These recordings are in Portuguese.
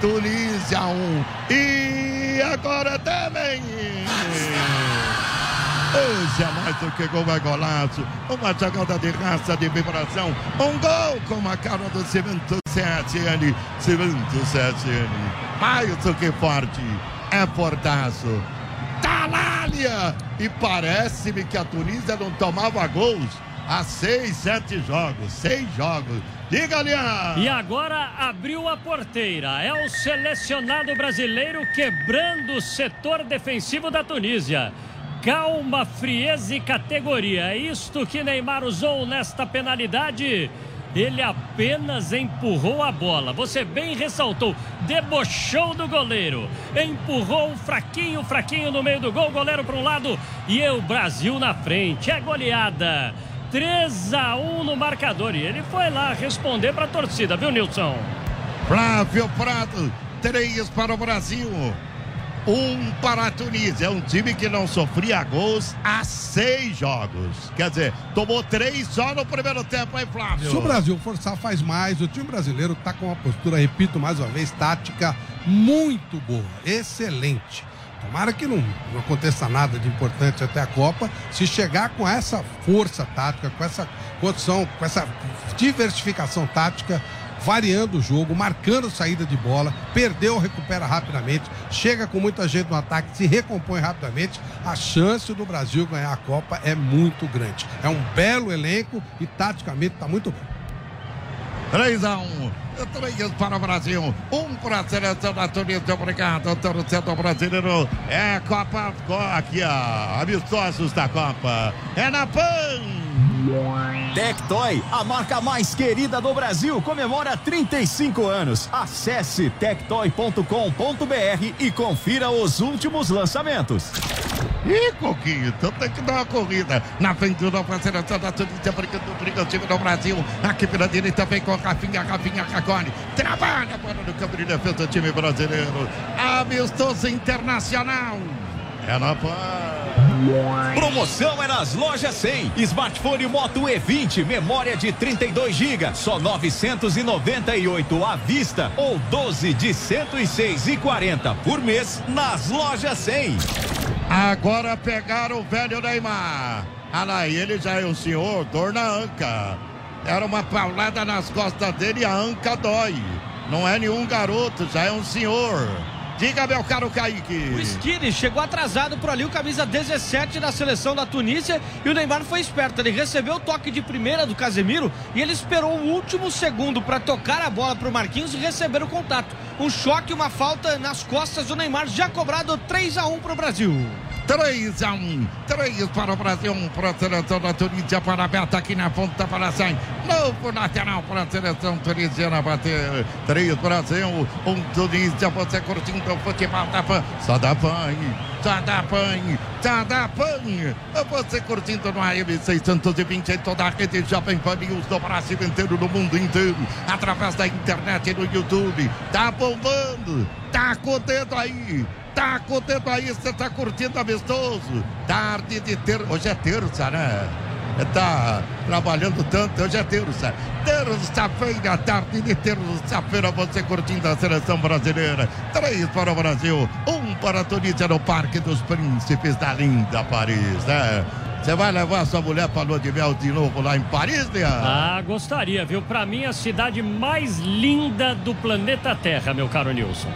Tunísia 1 um. e agora também. Hoje é mais do que gol, é golaço. Uma jogada de raça, de vibração. Um gol com a cara do Cimento 7N. Cimento 7N. Mais do que forte. É fortaço. Talália! E parece-me que a Tunísia não tomava gols há seis, sete jogos. Seis jogos. Diga. E agora abriu a porteira. É o selecionado brasileiro quebrando o setor defensivo da Tunísia. Calma, frieza e categoria. É isto que Neymar usou nesta penalidade. Ele apenas empurrou a bola. Você bem ressaltou. Debochou do goleiro. Empurrou fraquinho, fraquinho no meio do gol. Goleiro para um lado e o Brasil na frente. É goleada. 3 a 1 no marcador. E ele foi lá responder para a torcida, viu, Nilson? Flávio Prado, 3 para o Brasil. Um para a Tunísia. É um time que não sofria gols há seis jogos. Quer dizer, tomou três só no primeiro tempo, hein, Flávio? Se o Brasil forçar, faz mais. O time brasileiro está com uma postura, repito mais uma vez, tática muito boa. Excelente. Tomara que não, não aconteça nada de importante até a Copa. Se chegar com essa força tática, com essa condição, com essa diversificação tática, variando o jogo, marcando saída de bola, perdeu, recupera rapidamente, chega com muita gente no ataque, se recompõe rapidamente, a chance do Brasil ganhar a Copa é muito grande. É um belo elenco e taticamente está muito bom. 3 a 1. 3 para o Brasil. 1 para a seleção da Tunísia. Obrigado, torcedor brasileiro. É Copa. Aqui, ó. Amistosos da Copa. É na PAN. Tectoy, a marca mais querida do Brasil, comemora 35 anos. Acesse tectoy.com.br e confira os últimos lançamentos. Ih, Coquinho, então tem que dar uma corrida na frente da seleção da Tunísia, brincando, briga o time do Brasil. Aqui pela direita vem com Rafinha, Rafinha Cagone. Trabalha para no campo de defesa do time brasileiro. Amistoso internacional. É na paz. Promoção é nas lojas 100. Smartphone Moto E20, memória de 32 GB, só 998 à vista ou 12 de 106,40 por mês nas lojas 100. Agora pegaram o velho Neymar. Ah lá, ele já é um senhor, dor na anca. Era uma paulada nas costas dele e a anca dói. Não é nenhum garoto, já é um senhor. Diga, meu caro Kaique. O Skiri chegou atrasado por ali, o camisa 17 da seleção da Tunísia. E o Neymar foi esperto. Ele recebeu o toque de primeira do Casemiro e ele esperou o último segundo para tocar a bola para o Marquinhos e receber o contato. Um choque, uma falta nas costas do Neymar, já cobrado 3 a 1 para o Brasil. 3 a 1. 3 para o Brasil, 1 para a seleção da Tunísia, para a meta aqui na ponta para sair. Novo lateral para a seleção tunisiana bater. 3 Brasil, 1 Tunísia, você curtindo o futebol da PAN. Só da PAN, só da PAN, só da PAN. Você curtindo no AM 620 em toda a rede Jovem Pan News do Brasil inteiro, no mundo inteiro, através da internet e no YouTube. Tá bombando, tá com o dedo aí. Tá com o dedo aí, você tá curtindo amistoso. Tarde de ter. Hoje é terça, né? Tá trabalhando tanto, hoje é terça. Terça-feira, tarde de terça-feira, você curtindo a seleção brasileira. Três para o Brasil, um para a Tunísia no Parque dos Príncipes da linda Paris, né? Você vai levar sua mulher para lua de mel de novo lá em Paris, né? Ah, gostaria, viu? Para mim, a cidade mais linda do planeta Terra, meu caro Nilson.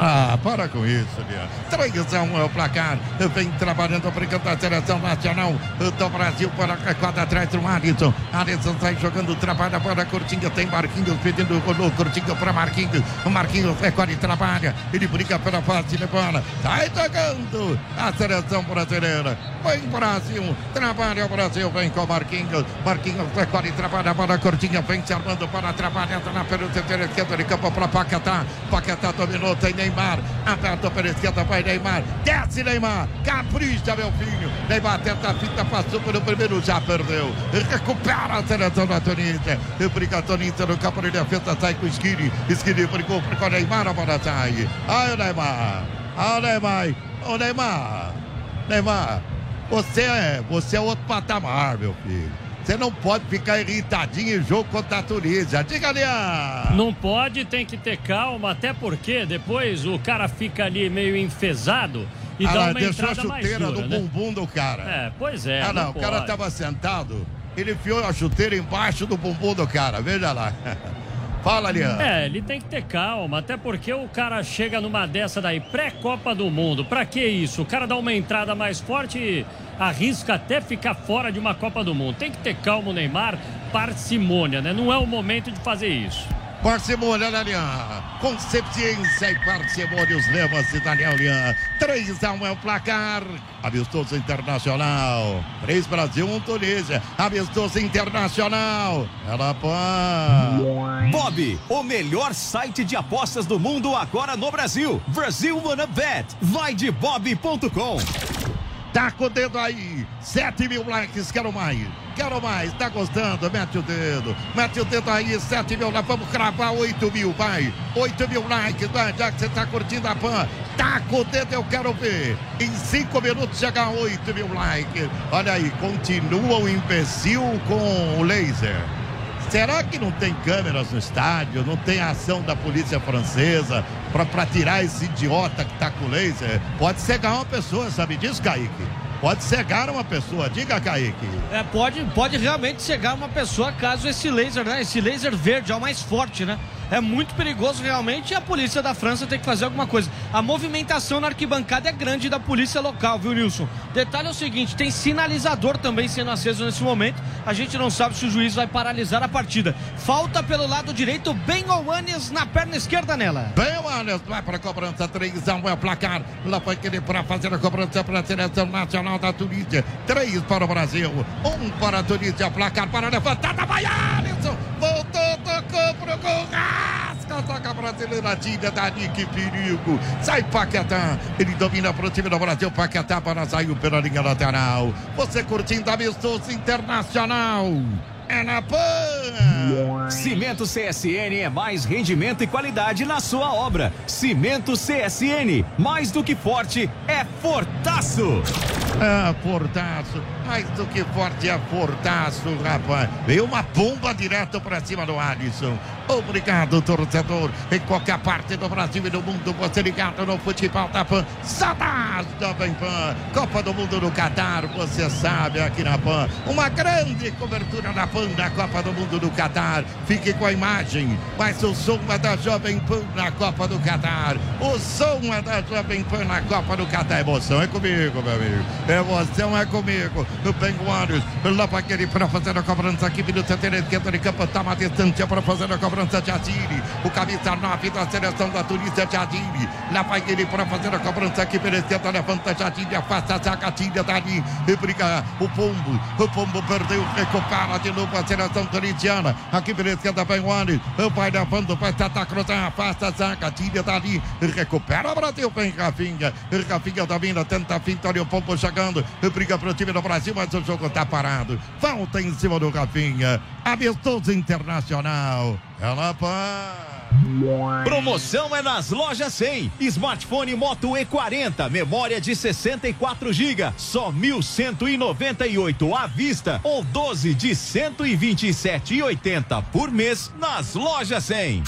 Ah, para com isso, Lia. 3 a 1 é o placar. Vem trabalhando, brincando a seleção nacional do Brasil para a quadra atrás do Alisson. Alisson sai jogando, trabalha para Curtinho. Tem Marquinhos pedindo o Curtinho para Marquinhos. Marquinhos recolhe trabalha. Ele briga pela face de bola. Sai tocando a seleção brasileira. Vem Brasil, trabalha o Brasil, vem com Marquinhos. Marquinhos recolhe trabalha para Curtinho. Vem se armando para trabalhar na pelo setor esquerdo de campo para Paquetá. Paquetá dominou, tem Neymar. Aberto pela esquerda, vai Neymar. Desce Neymar. Capricha, meu filho. Neymar tenta a fita, passou pelo primeiro, já perdeu. Recupera a seleção da Tunísia. Briga a Tunísia no campo de defesa, sai com o Skiri. Skiri brigou com o Neymar, a bola sai. Ai, o Neymar. Ai, o Neymar. Ô, Neymar. Neymar. Você é, você é outro patamar, meu filho. Você não pode ficar irritadinho em jogo contra a Tunísia. Diga, Leão. Não pode, tem que ter calma, até porque depois o cara fica ali meio enfesado e ah, dá uma deixou a entrada mais chuteira dura, do né? bumbum do cara. É, pois é. ah, não, o cara pode. tava sentado, ele enfiou a chuteira embaixo do bumbum do cara, veja lá. Fala, Leão. É, ele tem que ter calma, até porque o cara chega numa dessa daí, pré-Copa do Mundo. Pra que isso? O cara dá uma entrada mais forte e arrisca até ficar fora de uma Copa do Mundo. Tem que ter calma o Neymar, parcimônia, né? Não é o momento de fazer isso. Parcimônia, né, Lian? Concepciência e parcimônia, os lemas Daniel Lian. 3 a 1 é o placar. Amistoso Internacional. 3 Brasil, 1 Tunísia. Amistoso Internacional. Ela pã. Bob, o melhor site de apostas do mundo agora no Brasil. Brasil Wanna Bet. Vai de bob.com. Tá com o dedo aí. 7 mil likes, quero mais. Quero mais, tá gostando? Mete o dedo. Mete o dedo aí, 7 mil likes. Vamos cravar 8 mil, vai. 8 mil likes, vai. Já que você tá curtindo a pan. Tá com o dedo, eu quero ver. Em 5 minutos chegar a 8 mil likes. Olha aí, continua o imbecil com o laser. Será que não tem câmeras no estádio? Não tem ação da polícia francesa para tirar esse idiota que tá com laser? Pode cegar uma pessoa, sabe disso, Kaique? Pode cegar uma pessoa, diga, Kaique. É, pode, pode realmente cegar uma pessoa caso esse laser, né? Esse laser verde é o mais forte, né? É muito perigoso realmente e a polícia da França tem que fazer alguma coisa. A movimentação na arquibancada é grande da polícia local, viu, Nilson? Detalhe é o seguinte: tem sinalizador também sendo aceso nesse momento. A gente não sabe se o juiz vai paralisar a partida. Falta pelo lado direito, Ben Owanes na perna esquerda nela. Ben Owanes vai para a cobrança, 3 a 1 é o placar. Lá foi querer para fazer a cobrança para a seleção nacional da Tunísia. 3 para o Brasil, 1 para a Tunísia, placar para a levantada. Vai Alisson, voltou, tocou pro gol. Rasca, toca a brasileira, tira dali, que perigo. Sai Paquetá, ele domina para o time do Brasil. Paquetá para saiu pela linha lateral. Você curtindo amistoso internacional. É na PAN! Cimento CSN é mais rendimento e qualidade na sua obra. Cimento CSN, mais do que forte, é fortaço. Ah, Fortaço, mais do que forte é Fortaço, rapaz. Veio uma bomba direto pra cima do Alisson. Obrigado, torcedor. Em qualquer parte do Brasil e do mundo, você ligado no futebol da PAN. Saudades da PAN. Copa do Mundo no Catar, você sabe, aqui na PAN. Uma grande cobertura da PAN da Copa do Mundo do Catar. Fique com a imagem, mas o som é da Jovem Pan na Copa do Catar. O som é da Jovem Pan na Copa do Catar. Emoção é comigo, meu amigo. Emoção é comigo. O Penguanos, lá para aquele para fazer a cobrança aqui, minuto até a esquerda de campo, tá uma distância para fazer a cobrança de Adiri. O camisa 9 da seleção da Tunísia de Adiri. Lá vai ele para fazer a cobrança aqui pela esquerda, levanta Jadiri, afasta a zaga, tira dali. E briga o Pombo. O Pombo perdeu, recupera de novo a seleção tunisiana. Aqui pela esquerda, Penguanos. Vai levando, vai tentar cruzar, afasta a zaga, tira dali. Recupera o Brasil, vem Rafinha. Rafinha domina, tenta a finta ali, o Pombo chegando. Briga para o time do Brasil, mas o jogo está parado. Falta em cima do Rafinha. Amistoso internacional. Ela pá. Promoção é nas lojas 100. Smartphone Moto E40, memória de 64 GB, só 1.198 à vista ou 12 de 127,80 por mês nas lojas 100.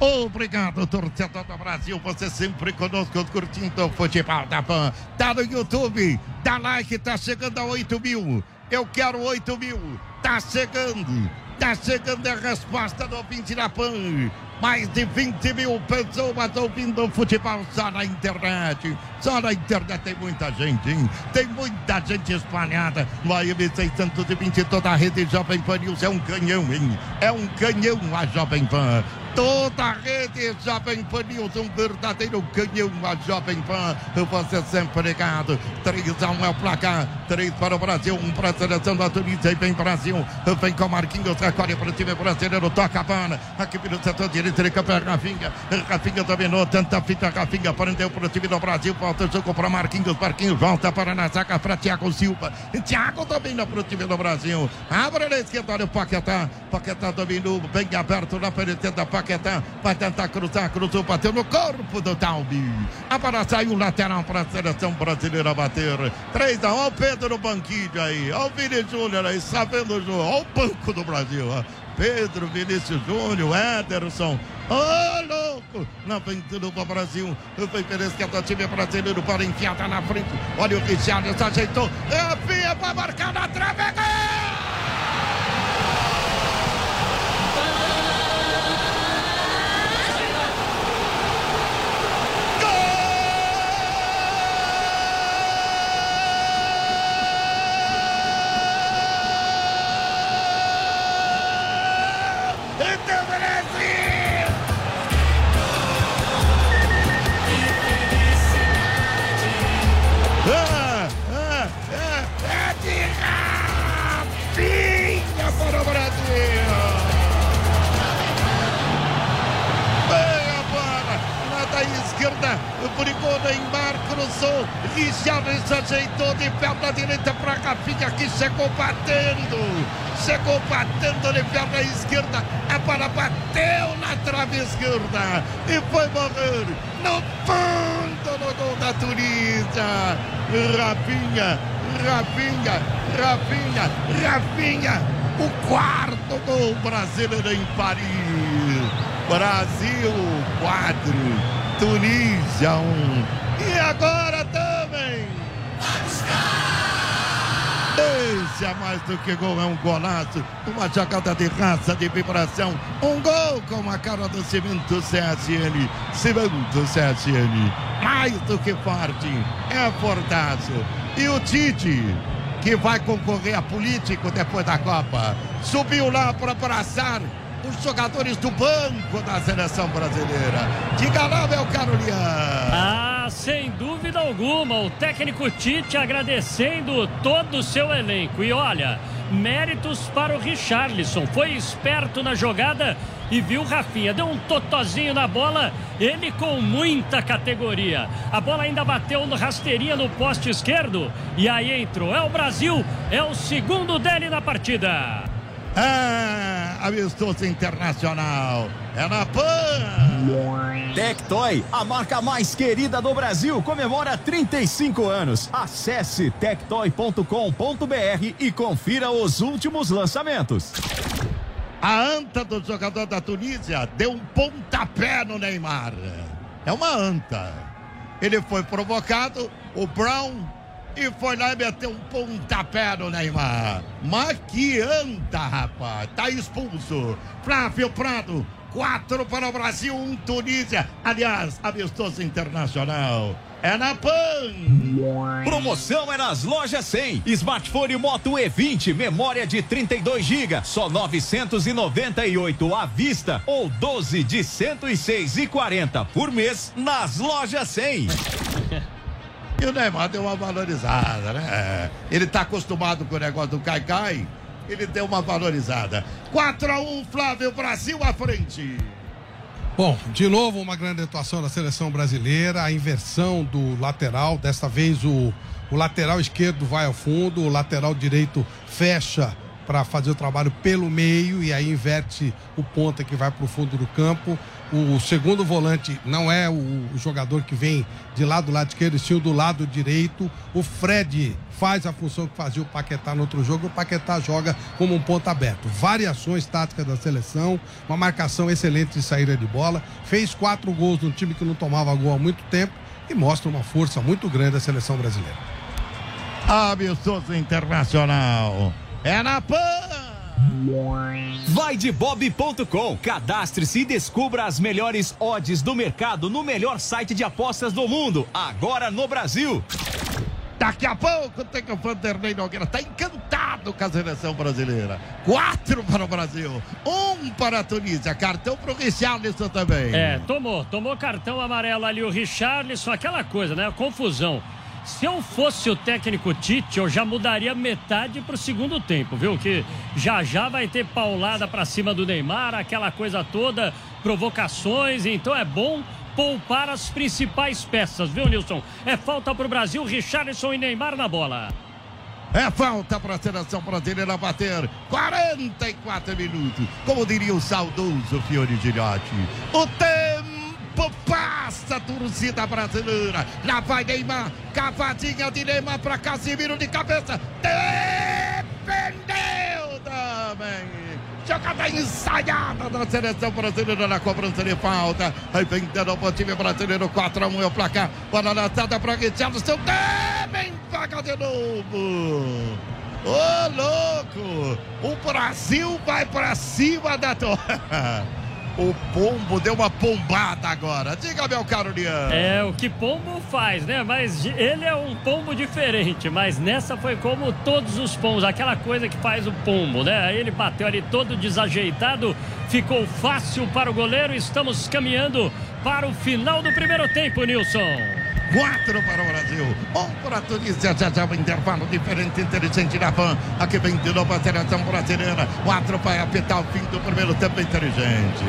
Obrigado, torcedor do Brasil. Você sempre conosco curtindo o futebol da PAN. Tá no YouTube, dá like, tá chegando a 8 mil. Eu quero 8 mil. Tá chegando. Tá chegando a resposta do ouvinte da PAN. Mais de 20 mil pessoas ouvindo futebol só na internet. Só na internet tem muita gente, hein? Tem muita gente espalhada no AM 620, toda a rede Jovem Pan News é um canhão, hein? É um canhão a Jovem Pan. Toda a rede Jovem Pan News, um verdadeiro canhão a Jovem Pan. Você sempre ligado. 3 a 1 é o placar. 3 para o Brasil, 1 para a seleção da Tunísia. E vem Brasil. Vem com Marquinhos, recolhe para o time brasileiro. Toca a bola. Aqui pelo setor direito, ele campeão Rafinha. Rafinha dominou, a fita. Rafinha prendeu para o time do Brasil. Volta o jogo para Marquinhos. Marquinhos volta para na zaga para Thiago Silva. Thiago domina para o time do Brasil. Abre na esquerda, olha o Paquetá. Paquetá dominou, bem aberto na. Paquetá Paquetá vai tentar cruzar, cruzou, bateu no corpo do Dalbi. A bola saiu lateral para a seleção brasileira bater. 3 a 1, Pedro no banquinho aí. Olha o Vini Júnior aí, sabendo o jogo. Olha o banco do Brasil. Ó. Pedro, Vinícius Júnior, Ederson. Ô, oh, louco! Na frente do Brasil. Foi Peresqueta, é time brasileiro para enfiada na frente. Olha o Richard, ajeitou. É a Pia para marcar na trave. Gol! Brigou Neymar, cruzou. Richarlison ajeitou de perna direita para Rafinha que chegou batendo. Chegou batendo de perna esquerda. A bola bateu na trave esquerda e foi morrer no fundo no gol da Tunísia. Rafinha, Rafinha, Rafinha, Rafinha. O quarto gol brasileiro em Paris. Brasil 4. Tunísia 1. Um. E agora também. É mais do que gol, é um golaço, uma jogada de raça, de vibração, um gol com a cara do Cimento CSN, Cimento CSN, mais do que forte, é fortaço. E o Tite, que vai concorrer a político depois da Copa, subiu lá para abraçar os jogadores do banco da seleção brasileira. Diga lá, meu caro Lian. Ah, sem dúvida alguma. O técnico Tite agradecendo todo o seu elenco. E olha, méritos para o Richarlison. Foi esperto na jogada e viu Rafinha. Deu um totozinho na bola, ele com muita categoria. A bola ainda bateu no rasteirinha no poste esquerdo e aí entrou. É o Brasil, é o segundo dele na partida. É, amistoso internacional. É na PAN. Tectoy, a marca mais querida do Brasil, comemora 35 anos. Acesse tectoy.com.br e confira os últimos lançamentos. A anta do jogador da Tunísia deu um pontapé no Neymar. É uma anta. Ele foi provocado, o Brown e foi lá e meteu um pontapé no Neymar. Mas que anda, rapaz. Tá expulso. Flávio Prado, quatro para o Brasil, um Tunísia. Aliás, amistoso internacional. É na PAN. Promoção é nas lojas 100. Smartphone Moto E20, memória de 32 GB, só 998 à vista ou 12 de 106,40 por mês nas lojas 100. E o Neymar deu uma valorizada, né? Ele tá acostumado com o negócio do Caicai. Ele deu uma valorizada. 4 a 1 Flávio, Brasil à frente. Bom, de novo uma grande atuação da seleção brasileira, a inversão do lateral, desta vez o, o lateral esquerdo vai ao fundo, o lateral direito fecha para fazer o trabalho pelo meio e aí inverte o ponta que vai para o fundo do campo. O segundo volante não é o jogador que vem de lá do lado esquerdo, sim do lado direito. O Fred faz a função que fazia o Paquetá no outro jogo. O Paquetá joga como um ponto aberto. Variações táticas da seleção, uma marcação excelente de saída de bola. Fez quatro gols num time que não tomava gol há muito tempo e mostra uma força muito grande da seleção brasileira. Amistoso Internacional. É na PAN! Vai de bob.com, cadastre-se e descubra as melhores odds do mercado no melhor site de apostas do mundo, agora no Brasil. Daqui a pouco tem que o Vanderlei Nogueira está encantado com a seleção brasileira. Quatro para o Brasil, um para a Tunísia, cartão para o Richarlison também. É, tomou, tomou cartão amarelo ali o Richarlison, aquela coisa, né? Confusão. Se eu fosse o técnico Tite, eu já mudaria metade para o segundo tempo, viu? Que já já vai ter paulada para cima do Neymar, aquela coisa toda, provocações. Então é bom poupar as principais peças, viu, Nilson? É falta para o Brasil, Richarlison e Neymar na bola. É falta para a seleção brasileira bater 44 minutos. Como diria o saudoso Fiore Gilhote. O tempo passa, torcida brasileira. Lá vai Neymar. Cavadinha de Neymar para Casimiro de cabeça. Defendeu também. Jogada ensaiada da seleção brasileira na cobrança de falta. Aí vem de novo o time brasileiro. 4x1 é o placar. Bola lançada para Richardson. Também vaga de novo. Ô, oh, louco! O Brasil vai para cima da torre. O pombo deu uma pombada agora. Diga, meu caro Lian. É, o que pombo faz, né? Mas ele é um pombo diferente. Mas nessa foi como todos os pombos, aquela coisa que faz o pombo, né? Ele bateu ali todo desajeitado, ficou fácil para o goleiro. Estamos caminhando para o final do primeiro tempo, Nilson. Quatro para o Brasil, um para a Tunísia. Já já o intervalo diferente, inteligente da PAN. Aqui vem de novo a seleção brasileira. Quatro vai apitar o fim do primeiro tempo inteligente.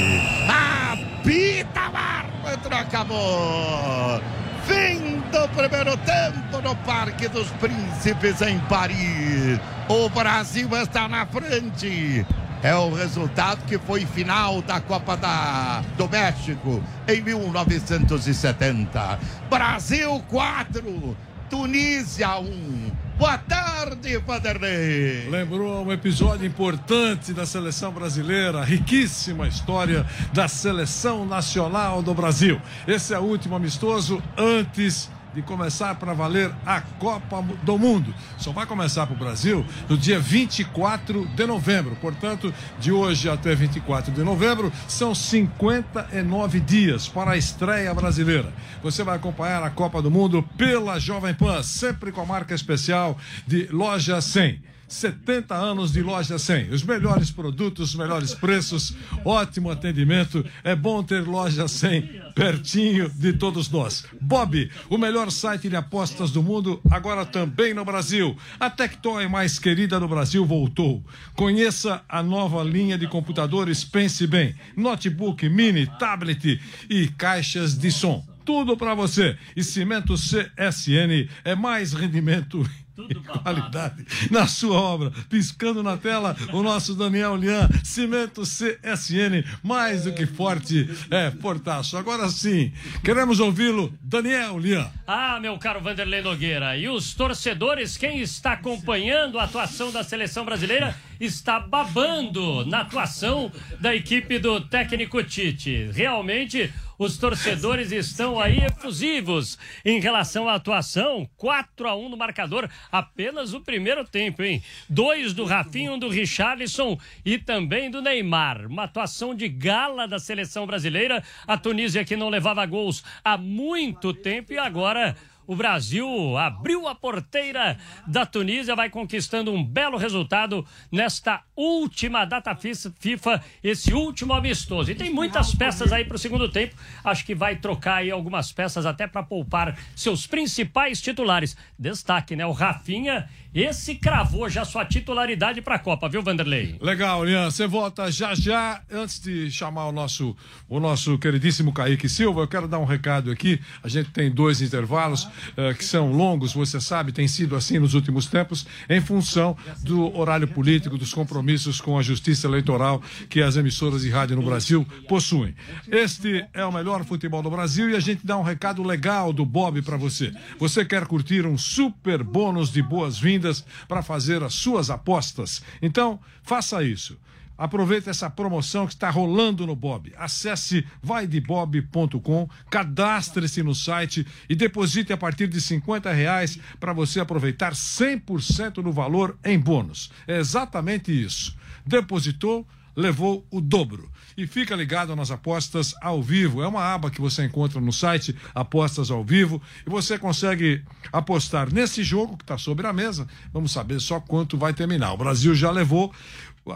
Apita árbitro, acabou. Fim do primeiro tempo no Parque dos Príncipes em Paris. O Brasil está na frente é o resultado que foi final da Copa da, do México em 1970. Brasil 4, Tunísia 1. Boa tarde, Vanderlei. Lembrou um episódio importante da seleção brasileira, riquíssima história da seleção nacional do Brasil. Esse é o último amistoso antes de começar para valer a Copa do Mundo. Só vai começar para o Brasil no dia 24 de novembro. Portanto, de hoje até 24 de novembro, são 59 dias para a estreia brasileira. Você vai acompanhar a Copa do Mundo pela Jovem Pan, sempre com a marca especial de Loja 100. 70 anos de loja 100. Os melhores produtos, os melhores preços, ótimo atendimento. É bom ter loja 100 pertinho de todos nós. Bob, o melhor site de apostas do mundo, agora também no Brasil. A Tectoy mais querida do Brasil voltou. Conheça a nova linha de computadores Pense Bem, notebook, mini, tablet e caixas de som. Tudo para você. E cimento CSN é mais rendimento tudo qualidade na sua obra. Piscando na tela o nosso Daniel Lian, Cimento CSN, mais do que forte, é portaço. Agora sim, queremos ouvi-lo, Daniel Lian. Ah, meu caro Vanderlei Nogueira, e os torcedores, quem está acompanhando a atuação da seleção brasileira, está babando na atuação da equipe do técnico Tite. Realmente os torcedores estão aí efusivos em relação à atuação. 4 a 1 no marcador, apenas o primeiro tempo, hein? Dois do Rafinho, um do Richarlison e também do Neymar. Uma atuação de gala da seleção brasileira. A Tunísia que não levava gols há muito tempo e agora o Brasil abriu a porteira da Tunísia, vai conquistando um belo resultado nesta última data FIFA, esse último amistoso. E tem muitas peças aí para o segundo tempo. Acho que vai trocar aí algumas peças até para poupar seus principais titulares. Destaque, né? O Rafinha esse cravou já sua titularidade para a Copa, viu, Vanderlei? Legal, Lian. Você volta já já. Antes de chamar o nosso, o nosso queridíssimo Kaique Silva, eu quero dar um recado aqui. A gente tem dois intervalos uh, que são longos, você sabe, tem sido assim nos últimos tempos, em função do horário político, dos compromissos com a justiça eleitoral que as emissoras de rádio no Brasil possuem. Este é o melhor futebol do Brasil e a gente dá um recado legal do Bob para você. Você quer curtir um super bônus de boas-vindas? Para fazer as suas apostas. Então, faça isso. Aproveite essa promoção que está rolando no Bob. Acesse vaidebob.com, cadastre-se no site e deposite a partir de 50 reais para você aproveitar 100% do valor em bônus. É exatamente isso. Depositou, levou o dobro. E fica ligado nas apostas ao vivo. É uma aba que você encontra no site Apostas ao Vivo e você consegue apostar nesse jogo que está sobre a mesa. Vamos saber só quanto vai terminar. O Brasil já levou.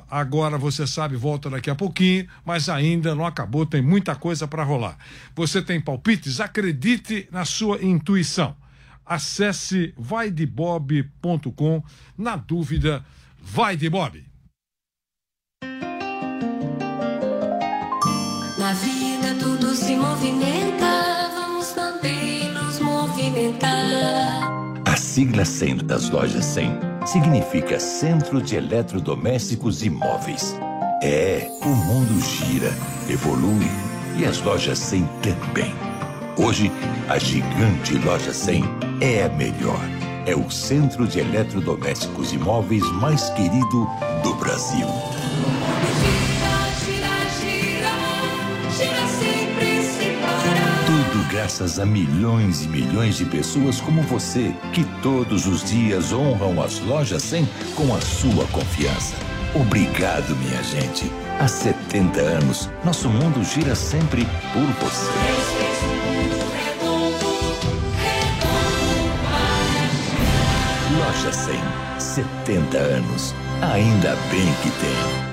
Agora você sabe, volta daqui a pouquinho, mas ainda não acabou, tem muita coisa para rolar. Você tem palpites? Acredite na sua intuição. Acesse vaidebob.com. Na dúvida, vai de Bob. Se movimenta, vamos também nos movimentar. A sigla 100 das lojas 100 significa Centro de Eletrodomésticos e Móveis. É, o mundo gira, evolui e as lojas 100 também. Hoje, a gigante Loja 100 é a melhor. É o centro de eletrodomésticos e móveis mais querido do Brasil. Graças a milhões e milhões de pessoas como você, que todos os dias honram as lojas 100 com a sua confiança. Obrigado, minha gente. Há 70 anos, nosso mundo gira sempre por você. Loja 100, 70 anos. Ainda bem que tem.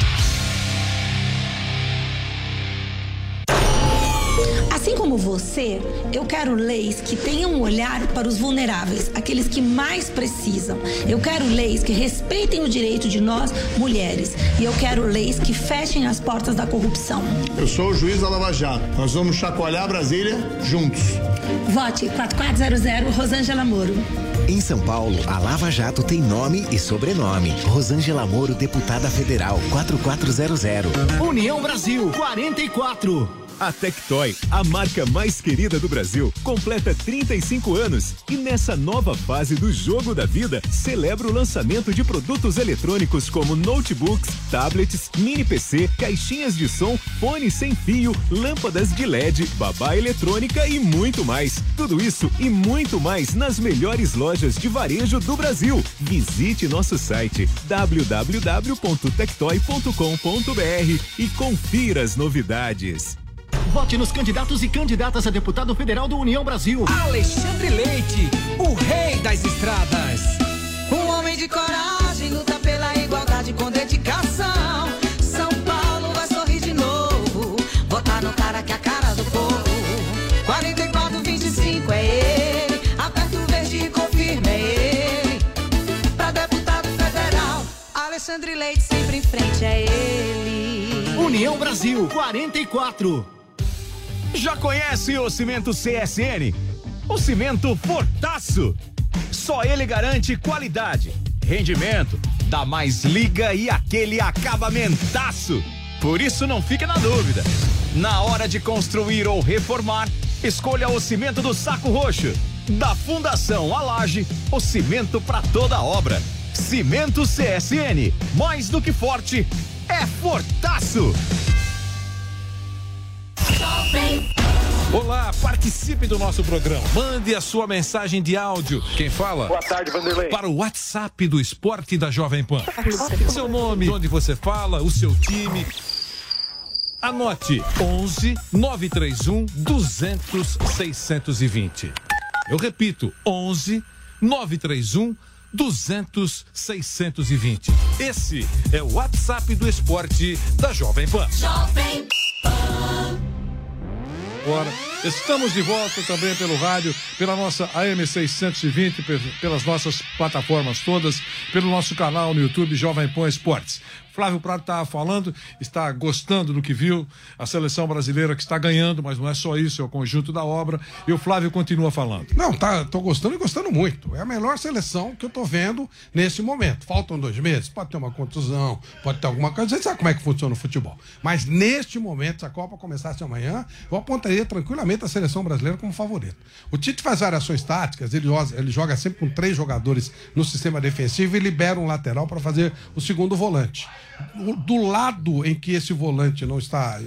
Assim como você, eu quero leis que tenham um olhar para os vulneráveis, aqueles que mais precisam. Eu quero leis que respeitem o direito de nós, mulheres. E eu quero leis que fechem as portas da corrupção. Eu sou o juiz da Lava Jato. Nós vamos chacoalhar Brasília juntos. Vote 4400 Rosângela Moro. Em São Paulo, a Lava Jato tem nome e sobrenome. Rosângela Moro, deputada federal, 4400. União Brasil, 44. A Tectoy, a marca mais querida do Brasil, completa 35 anos e nessa nova fase do jogo da vida, celebra o lançamento de produtos eletrônicos como notebooks, tablets, mini PC, caixinhas de som, fone sem fio, lâmpadas de LED, babá eletrônica e muito mais. Tudo isso e muito mais nas melhores lojas de varejo do Brasil. Visite nosso site www.tectoy.com.br e confira as novidades. Vote nos candidatos e candidatas a deputado federal do União Brasil. Alexandre Leite, o rei das estradas. Um homem de coragem, luta pela igualdade com dedicação. São Paulo vai sorrir de novo. Votar no cara que é a cara do povo. 4425 é ele. Aperta o verde e confirma é ele. Pra deputado federal, Alexandre Leite sempre em frente é ele. União Brasil, 44. Já conhece o cimento CSN? O cimento Fortaço. Só ele garante qualidade, rendimento, dá mais liga e aquele acabamentaço. Por isso não fique na dúvida. Na hora de construir ou reformar, escolha o cimento do saco roxo. Da Fundação Alage, o cimento para toda obra. Cimento CSN, mais do que forte, é Fortaço. Olá, participe do nosso programa. Mande a sua mensagem de áudio. Quem fala? Boa tarde, Vanderlei. Para o WhatsApp do Esporte da Jovem Pan. Seu nome, de onde você fala, o seu time. Anote 11 931 200 620. Eu repito, 11 931 200 620. Esse é o WhatsApp do Esporte da Jovem Pan. Jovem Agora, estamos de volta também pelo rádio, pela nossa AM 620, pelas nossas plataformas todas, pelo nosso canal no YouTube Jovem Pan Esportes. Flávio Prado estava falando, está gostando do que viu, a seleção brasileira que está ganhando, mas não é só isso, é o conjunto da obra. E o Flávio continua falando. Não, tá, tô gostando e gostando muito. É a melhor seleção que eu tô vendo nesse momento. Faltam dois meses, pode ter uma contusão, pode ter alguma coisa. Você sabe como é que funciona o futebol. Mas neste momento, se a Copa começasse amanhã, eu apontaria tranquilamente a seleção brasileira como favorito. O Tite faz variações táticas, ele, ele joga sempre com três jogadores no sistema defensivo e libera um lateral para fazer o segundo volante do lado em que esse volante não está,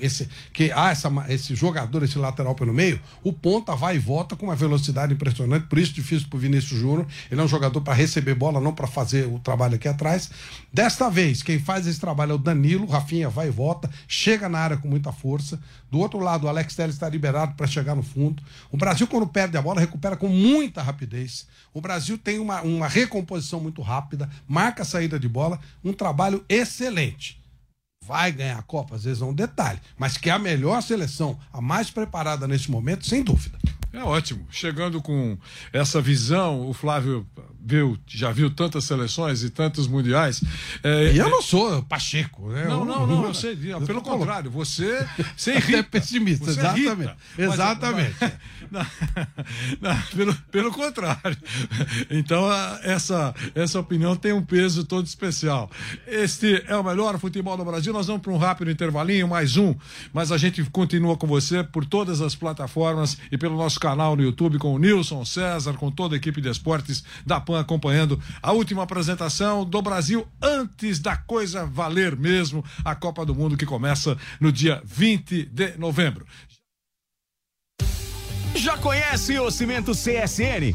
esse, que há essa, esse jogador, esse lateral pelo meio, o ponta vai e volta com uma velocidade impressionante, por isso difícil para o Vinícius Júnior. Ele é um jogador para receber bola, não para fazer o trabalho aqui atrás. Desta vez, quem faz esse trabalho é o Danilo, Rafinha vai e volta, chega na área com muita força. Do outro lado, o Alex Telles está liberado para chegar no fundo. O Brasil, quando perde a bola, recupera com muita rapidez. O Brasil tem uma, uma recomposição muito rápida, marca a saída de bola, um trabalho excelente. Vai ganhar a Copa, às vezes é um detalhe, mas que é a melhor seleção, a mais preparada nesse momento, sem dúvida. É ótimo. Chegando com essa visão, o Flávio viu, já viu tantas seleções e tantos mundiais. É, e eu não sou Pacheco, né? Não, Eu não, não, eu sei. Pelo contrário, você, você irrita. pessimista, Você exatamente. irrita. Mas- Exatamente. Não, não, pelo, pelo contrário. Então, essa, essa opinião tem um peso todo especial. Este é o melhor futebol do Brasil. Nós vamos para um rápido intervalinho, mais um. Mas a gente continua com você por todas as plataformas e pelo nosso canal no YouTube com o Nilson César, com toda a equipe de esportes da PAN acompanhando a última apresentação do Brasil antes da coisa valer mesmo a Copa do Mundo que começa no dia 20 de novembro. Já conhece o cimento CSN?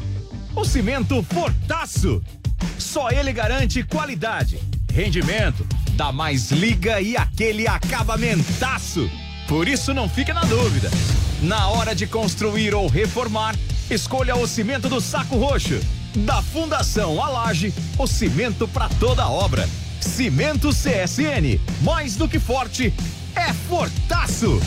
O cimento Fortaço. Só ele garante qualidade, rendimento, dá mais liga e aquele acabamentaço. Por isso não fique na dúvida. Na hora de construir ou reformar, escolha o cimento do Saco Roxo. Da Fundação Alage, o cimento para toda obra. Cimento CSN, mais do que forte, é Fortaço.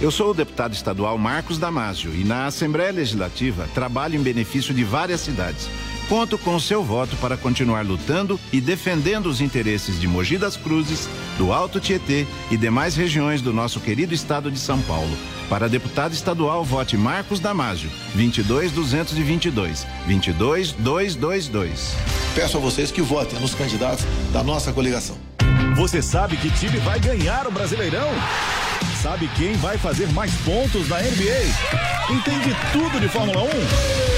Eu sou o deputado estadual Marcos Damásio e na Assembleia Legislativa trabalho em benefício de várias cidades. Conto com o seu voto para continuar lutando e defendendo os interesses de Mogi das Cruzes, do Alto Tietê e demais regiões do nosso querido estado de São Paulo. Para deputado estadual, vote Marcos Damásio, 22222, 22222. Peço a vocês que votem nos candidatos da nossa coligação. Você sabe que time vai ganhar o Brasileirão? Sabe quem vai fazer mais pontos na NBA? Entende tudo de Fórmula 1?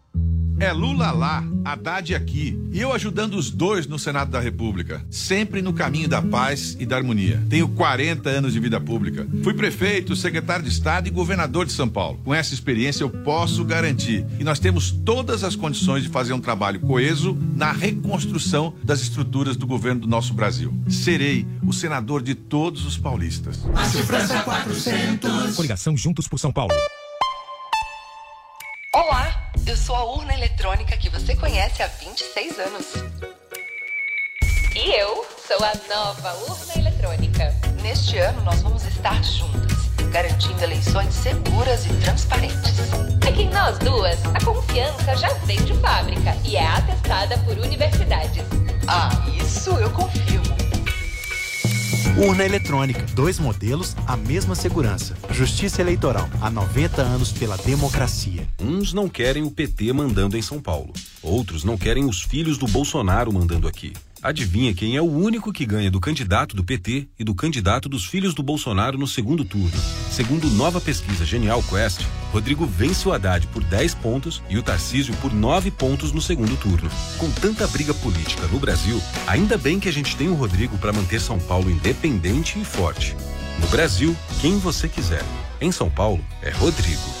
É Lula lá, Haddad aqui. E eu ajudando os dois no Senado da República. Sempre no caminho da paz e da harmonia. Tenho 40 anos de vida pública. Fui prefeito, secretário de Estado e governador de São Paulo. Com essa experiência eu posso garantir que nós temos todas as condições de fazer um trabalho coeso na reconstrução das estruturas do governo do nosso Brasil. Serei o senador de todos os paulistas. França, 400. Coligação Juntos por São Paulo. Olá, eu sou a urna eletrônica que você conhece há 26 anos. E eu sou a nova urna eletrônica. Neste ano nós vamos estar juntas, garantindo eleições seguras e transparentes. Aqui em nós duas, a confiança já vem de fábrica e é atestada por universidades. Ah, isso eu confirmo. Urna eletrônica, dois modelos, a mesma segurança. Justiça Eleitoral, há 90 anos pela democracia. Uns não querem o PT mandando em São Paulo. Outros não querem os filhos do Bolsonaro mandando aqui. Adivinha quem é o único que ganha do candidato do PT e do candidato dos filhos do Bolsonaro no segundo turno? Segundo nova pesquisa Genial Quest, Rodrigo vence o Haddad por 10 pontos e o Tarcísio por 9 pontos no segundo turno. Com tanta briga política no Brasil, ainda bem que a gente tem o Rodrigo para manter São Paulo independente e forte. No Brasil, quem você quiser. Em São Paulo, é Rodrigo.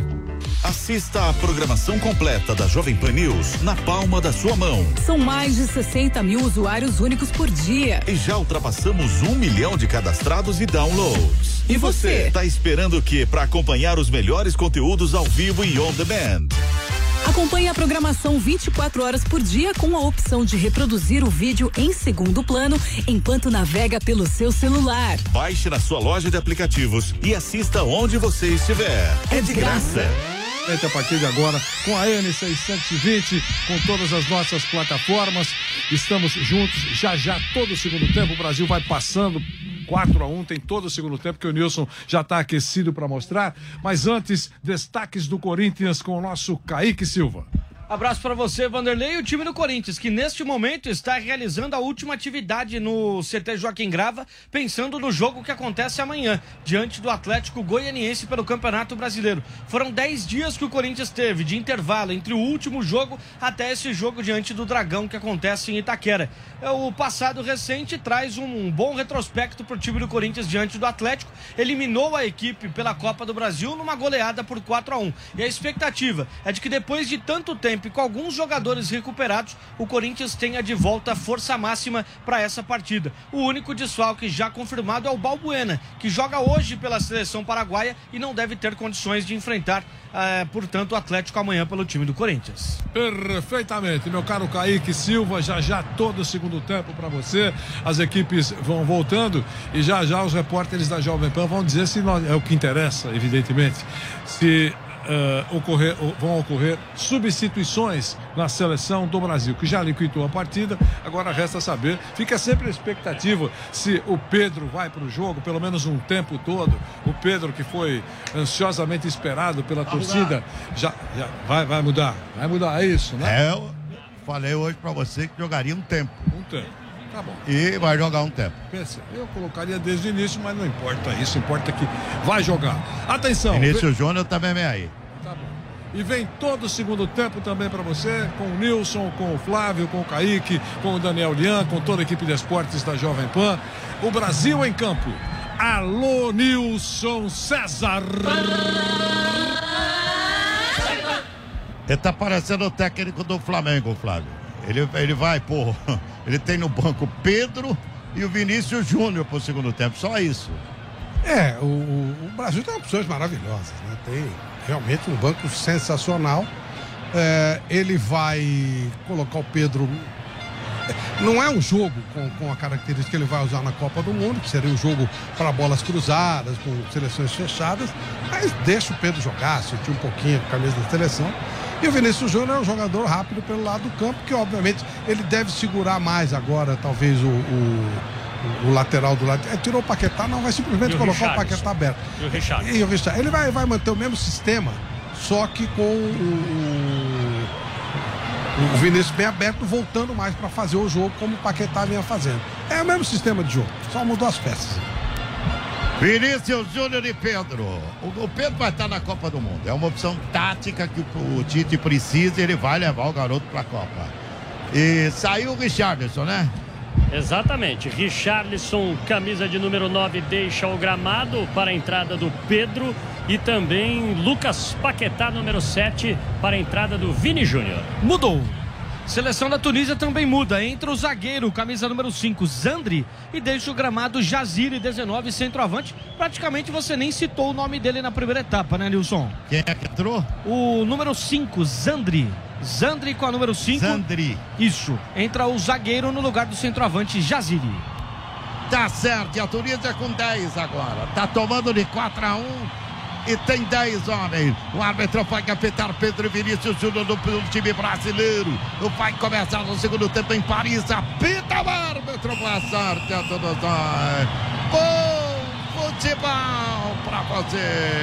Assista a programação completa da Jovem Pan News na palma da sua mão. São mais de 60 mil usuários únicos por dia. E já ultrapassamos um milhão de cadastrados e downloads. E você? Tá esperando o que para acompanhar os melhores conteúdos ao vivo e on demand? Acompanhe a programação 24 horas por dia com a opção de reproduzir o vídeo em segundo plano enquanto navega pelo seu celular. Baixe na sua loja de aplicativos e assista onde você estiver. É de graça. Entre a partir de agora com a N620, com todas as nossas plataformas. Estamos juntos já já todo o segundo tempo. O Brasil vai passando 4 a 1 tem todo o segundo tempo que o Nilson já está aquecido para mostrar. Mas antes, destaques do Corinthians com o nosso Kaique Silva. Abraço para você, Vanderlei, e o time do Corinthians, que neste momento está realizando a última atividade no CT Joaquim Grava, pensando no jogo que acontece amanhã, diante do Atlético Goianiense pelo Campeonato Brasileiro. Foram 10 dias que o Corinthians teve de intervalo entre o último jogo até esse jogo diante do Dragão que acontece em Itaquera. O passado recente traz um bom retrospecto para o time do Corinthians diante do Atlético, eliminou a equipe pela Copa do Brasil numa goleada por 4 a 1 E a expectativa é de que depois de tanto tempo e com alguns jogadores recuperados, o Corinthians tenha de volta força máxima para essa partida. O único desfalque já confirmado é o Balbuena, que joga hoje pela seleção paraguaia e não deve ter condições de enfrentar, eh, portanto, o Atlético amanhã pelo time do Corinthians. Perfeitamente, meu caro Kaique Silva, já já todo o segundo tempo para você. As equipes vão voltando e já já os repórteres da Jovem Pan vão dizer se nós, é o que interessa, evidentemente, se uh, ocorrer, vão ocorrer substituições na seleção do Brasil, que já liquidou a partida. Agora resta saber, fica sempre a expectativa se o Pedro vai para o jogo, pelo menos um tempo todo. O Pedro, que foi ansiosamente esperado pela vai torcida, já, já vai, vai mudar. Vai mudar, é isso, né? É, eu falei hoje para você que jogaria um tempo. Um tempo. Tá bom. E vai jogar um tempo. Eu colocaria desde o início, mas não importa isso, importa que vai jogar. Atenção. Início vem... Júnior também vem aí. Tá bom. E vem todo o segundo tempo também para você, com o Nilson, com o Flávio, com o Kaique, com o Daniel Lian, com toda a equipe de esportes da Jovem Pan. O Brasil em campo. Alô, Nilson César. Ele tá parecendo o técnico do Flamengo, Flávio. Ele, ele vai, pô, ele tem no banco Pedro e o Vinícius Júnior pro segundo tempo, só isso. É, o, o Brasil tem opções maravilhosas, né? Tem realmente um banco sensacional. É, ele vai colocar o Pedro. Não é um jogo com, com a característica que ele vai usar na Copa do Mundo, que seria um jogo para bolas cruzadas, com seleções fechadas, mas deixa o Pedro jogar, sentir um pouquinho a camisa da seleção. E o Vinícius Júnior é um jogador rápido pelo lado do campo, que obviamente ele deve segurar mais agora, talvez, o, o, o lateral do lado. É, tirou o Paquetá, não, vai simplesmente colocar o Paquetá aberto. E o Richard. E o Richard. Ele vai, vai manter o mesmo sistema, só que com o, o Vinícius bem aberto, voltando mais para fazer o jogo como o Paquetá vinha fazendo. É o mesmo sistema de jogo, só mudou as peças. Vinícius Júnior e Pedro. O, o, Pedro vai estar na Copa do Mundo. É uma opção tática que o, o Tite precisa e ele vai levar o garoto para a Copa. E saiu o Richarlison, né? Exatamente. Richarlison, camisa de número 9, deixa o gramado para a entrada do Pedro. E também Lucas Paquetá, número 7, para a entrada do Vini Júnior. Mudou. Seleção da Tunísia também muda. Entra o zagueiro, camisa número 5, Zandri, e deixa o gramado Jaziri, 19, centroavante. Praticamente você nem citou o nome dele na primeira etapa, né, Nilson? Quem é que entrou? O número 5, Zandri. Zandri com a número 5. Zandri. Isso. Entra o zagueiro no lugar do centroavante Jaziri. Tá certo, e a Tunísia com 10 agora. Tá tomando de 4 a 1 e tem 10 homens. O árbitro vai apitar Pedro Vinícius Júnior do, time brasileiro. Vai começar no segundo tempo em Paris. Apita o árbitro. Boa sorte a todos nós. Bom futebol pra você.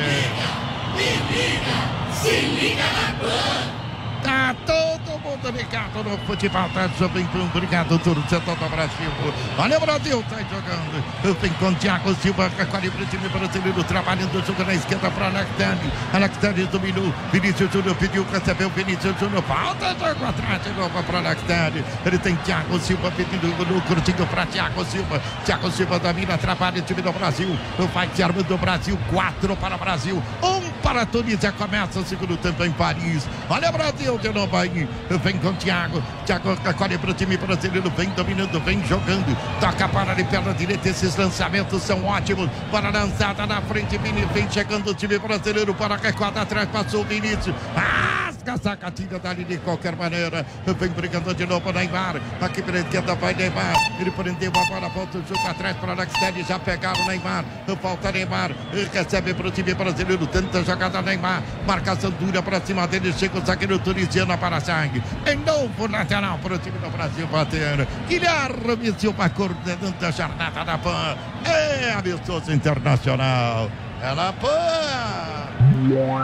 Liga, me liga, se liga na Pan. Tá todo mundo ligado no futebol, tá jovem obrigado, tudo setor do Brasil. Olha o Brasil, tá jogando. Vem com Thiago Silva, calibre time brasileiro, trabalhando, jogo na esquerda para Alexandre. Alexandre dominou, Vinícius Júnior pediu, recebeu Vinícius Júnior, falta, jogo atrás de novo para Alexandre. Ele tem Thiago Silva pedindo no curtinho para Thiago Silva. Thiago Silva domina, trabalha o time do Brasil. Vai se armando do Brasil, quatro para o Brasil, um para a Tunísia. Começa o segundo tempo em Paris. Olha o Brasil de novo aí. Vem com o Thiago. Thiago acolhe para o time brasileiro. Vem dominando, vem jogando. Toca para ali perna direita. Esses lançamentos são ótimos. Para lançada na frente. Vini vem chegando o time brasileiro para a recuada atrás. Passou o Vinícius. Ah! Marca a saca, tira dali de qualquer maneira. Vem brigando de novo Neymar. Aqui pela esquerda vai Neymar. Ele prendeu a bola, volta o jogo atrás para Alex Telles. Já pegaram Neymar. Falta Neymar. Recebe para o time brasileiro. Tenta jogada Neymar. Marcação dura para cima dele. Chega o zagueiro tunisiano para sangue. Em novo lateral para o time do Brasil bater. Guilherme Silva coordenando a jornada da PAN. É amistoso internacional. É PAN.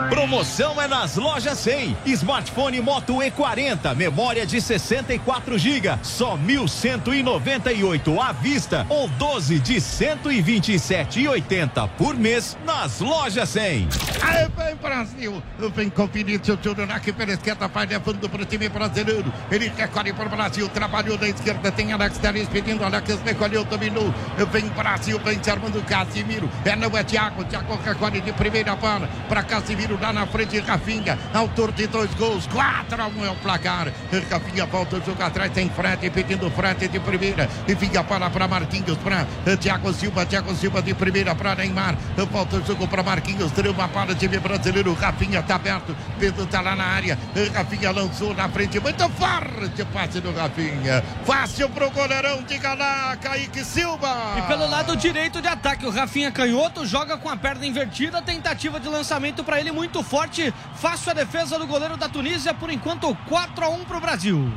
Promoção é nas lojas 100. Smartphone Moto E40, memória de 64 GB, só 1.198 à vista ou 12 de 127,80 por mês nas lojas 100. Aí vem Brasil, vem com Vinícius Júnior aqui pela esquerda, vai levando para o time brasileiro. Ele recolhe para o Brasil, trabalhou na esquerda, tem Alex Teres pedindo, Alex recolheu, dominou. Vem Brasil, vem se armando Casimiro. É não é Thiago, Thiago recolhe de primeira bola para Casimiro lá na frente, Rafinha, autor de dois gols, 4 a 1 é o placar. Rafinha volta o jogo atrás, tem frete, pedindo frete de primeira. E fica a bola para Marquinhos, para Thiago Silva, Thiago Silva de primeira para Neymar. Volta o jogo para Marquinhos, trama a bola, time brasileiro. Rafinha está aberto, Pedro está lá na área. Rafinha lançou na frente, muito forte passe do Rafinha. Fácil pro goleirão, diga lá, Kaique Silva. E pelo lado direito de ataque, o Rafinha canhoto joga com a perna invertida, tentativa de lançamento para ele muito forte. Fácil a defesa do goleiro da Tunísia, por enquanto 4 a 1 para o Brasil.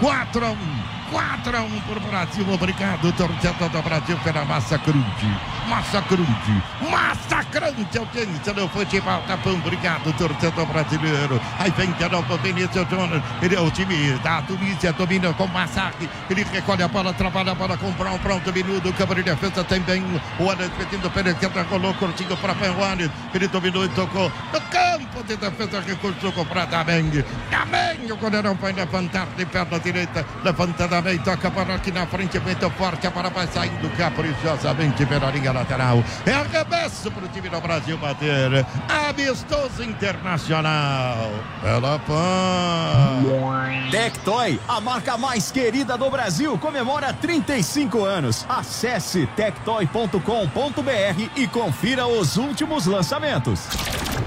4 a 1. 4 a 1 para o Brasil. Obrigado, torcedor do Brasil, pela massacrante. Massacrante. Massacrante audiência do futebol Tapão. Obrigado, torcedor brasileiro. Aí vem de novo Vinícius Júnior. Ele é o time da Tunísia, domina com massacre. Ele recolhe a bola, trabalha a bola com Brown. Pronto, minuto. Câmara de defesa também. O Anes pedindo pela esquerda, rolou curtinho para Ferroanes. Ele dominou e tocou no campo de defesa. Recurso para Dameng. Dameng, o goleirão vai levantar de perna direita. Levanta Dameng, toca para aqui na frente. Vento forte, a bola vai saindo caprichosamente pela linha lateral. É arremesso para o time do Brasil bater. Amistoso internacional. Pela PAN. Tectoy, a marca mais querida do Brasil, comemora 35 anos. Acesse tectoy.com.br e confira os últimos lançamentos.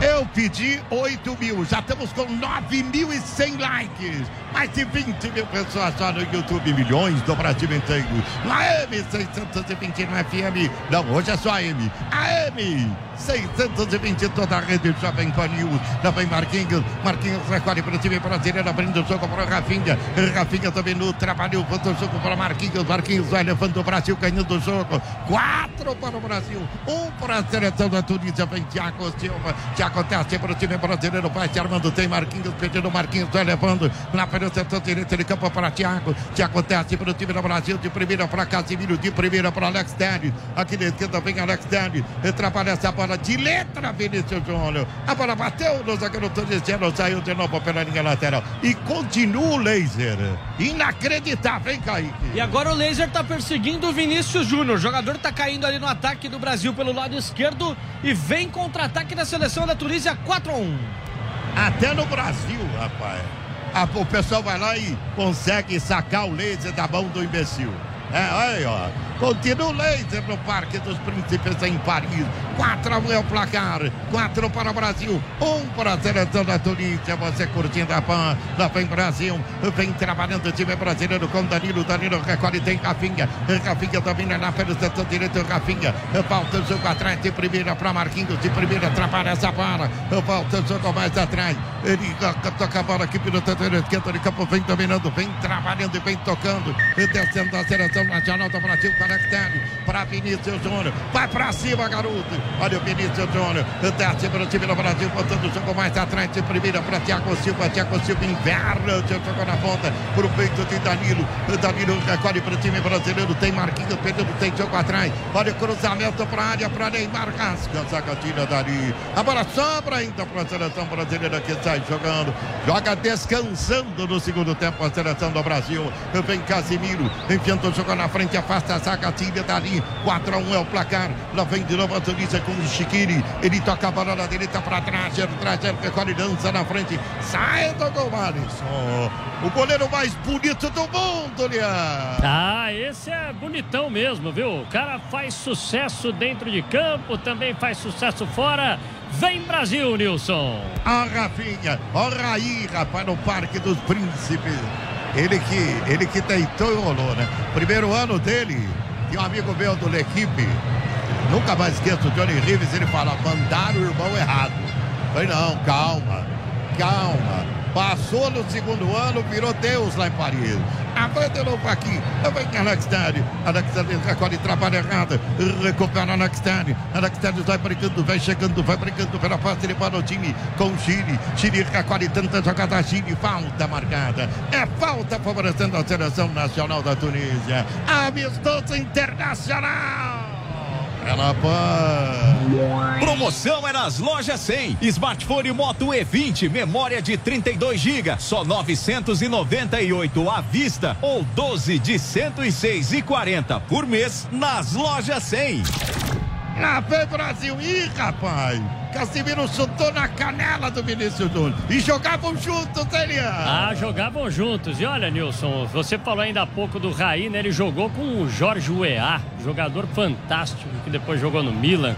Eu pedi 8 mil, já estamos com 9.100 likes. Mais de 20 mil pessoas só no YouTube, milhões do Brasil inteiro. Na M620 no FM. Não, hoje é só AM. AM 620, toda a rede Jovem Pan News. Lá vem Marquinhos. Marquinhos recolhe para o time brasileiro, abrindo o jogo para o Rafinha. Rafinha também no trabalho, volta o jogo para Marquinhos. Marquinhos vai levando o Brasil, ganhando o jogo. Quatro para o Brasil, um para a seleção da Tunísia. Vem Thiago Silva. Thiago Teste para o time brasileiro, vai se armando. Tem Marquinhos pedindo, Marquinhos vai levando na pelo setor direito de campo para Thiago. Thiago Teste para o time do Brasil, de primeira para Casimiro, de primeira para Alex Telles. Aqui na esquerda vem Alex Telles. Trabalha essa bola de letra, Vinícius Júnior. A bola bateu no zagueiro tunisiano, saiu de novo pela linha lateral. E continua o laser. Inacreditável, hein, Kaique? E agora o laser tá perseguindo o Vinícius Júnior. O jogador tá caindo ali no ataque do Brasil pelo lado esquerdo e vem contra-ataque da seleção da Tunísia 4 a 1. Até no Brasil, rapaz. Ah, o pessoal vai lá e consegue sacar o laser da mão do imbecil. É, aí, ó. Continua o laser no Parque dos Príncipes em Paris. 4 a 1 é o placar. 4 para o Brasil. 1 para a seleção da Tunísia. Você curtindo a PAN. Lá vem Brasil. Vem trabalhando o time brasileiro com Danilo. Danilo recolhe. Tem Rafinha. Rafinha domina lá pelo setor direito. Rafinha. Volta o jogo atrás. De primeira para Marquinhos. De primeira trabalha essa bola. Volta o jogo mais atrás. Ele toca a bola aqui pelo setor esquerdo de campo. Vem dominando. Vem trabalhando e vem tocando. Descendo a seleção nacional do Brasil. Conectado para Vinícius Júnior. Vai para cima, garoto. Olha o Vinícius Júnior. Desce para o time do Brasil. Botando o jogo mais atrás. De primeira para Thiago Silva. Thiago Silva inverna. O jogo na ponta. Para o peito de Danilo. Danilo recolhe para o time brasileiro. Tem Marquinhos perdendo. Tem jogo atrás. Olha o cruzamento para a área. Para Neymar. Rasga. Zaga tira dali. A bola sobra ainda para a seleção brasileira que sai jogando. Joga descansando no segundo tempo a seleção do Brasil. Vem Casimiro. Enfiando o jogo na frente. Afasta a zaga. Tira dali. 4 a 1 é o placar. Lá vem de novo a Tunísia com o Chiquiri. Ele toca a bola na direita para trás. Trazer recolhe dança na frente. Sai do gol, Alisson. O goleiro mais bonito do mundo, Lian. Ah, esse é bonitão mesmo, viu? O cara faz sucesso dentro de campo, também faz sucesso fora. Vem Brasil, Nilson. A Rafinha, ó Raí, rapaz, no Parque dos Príncipes. Ele que, ele que deitou e rolou, né? Primeiro ano dele, e um amigo meu do L'Equipe, nunca mais esqueço, o Johnny Rives, ele fala, mandaram o irmão errado. Falei, não, calma, calma. Passou no segundo ano, virou Deus lá em Paris. Avança de novo aqui. Vem Alexandre. Alexandre recolhe, trabalha errado. Recupera Alexandre. Alexandre vai brincando, vai chegando, vai brincando pela parte de Balotini com o Chile. Chile recolhe tanta jogada Chile. Falta marcada. É falta favorecendo a seleção nacional da Tunísia. Amistoso internacional. Ela pode. Promoção é nas lojas 100. Smartphone Moto E20, memória de 32 GB, só 998 à vista ou 12 de 106,40 por mês nas lojas 100. Lá vem Brasil. Ih, rapaz. Casimiro chutou na canela do Vinícius Júnior. E jogavam juntos, Elian. Ah, jogavam juntos. E olha, Nilson, você falou ainda há pouco do Raí, né? Ele jogou com o Jorge Weah, jogador fantástico, que depois jogou no Milan.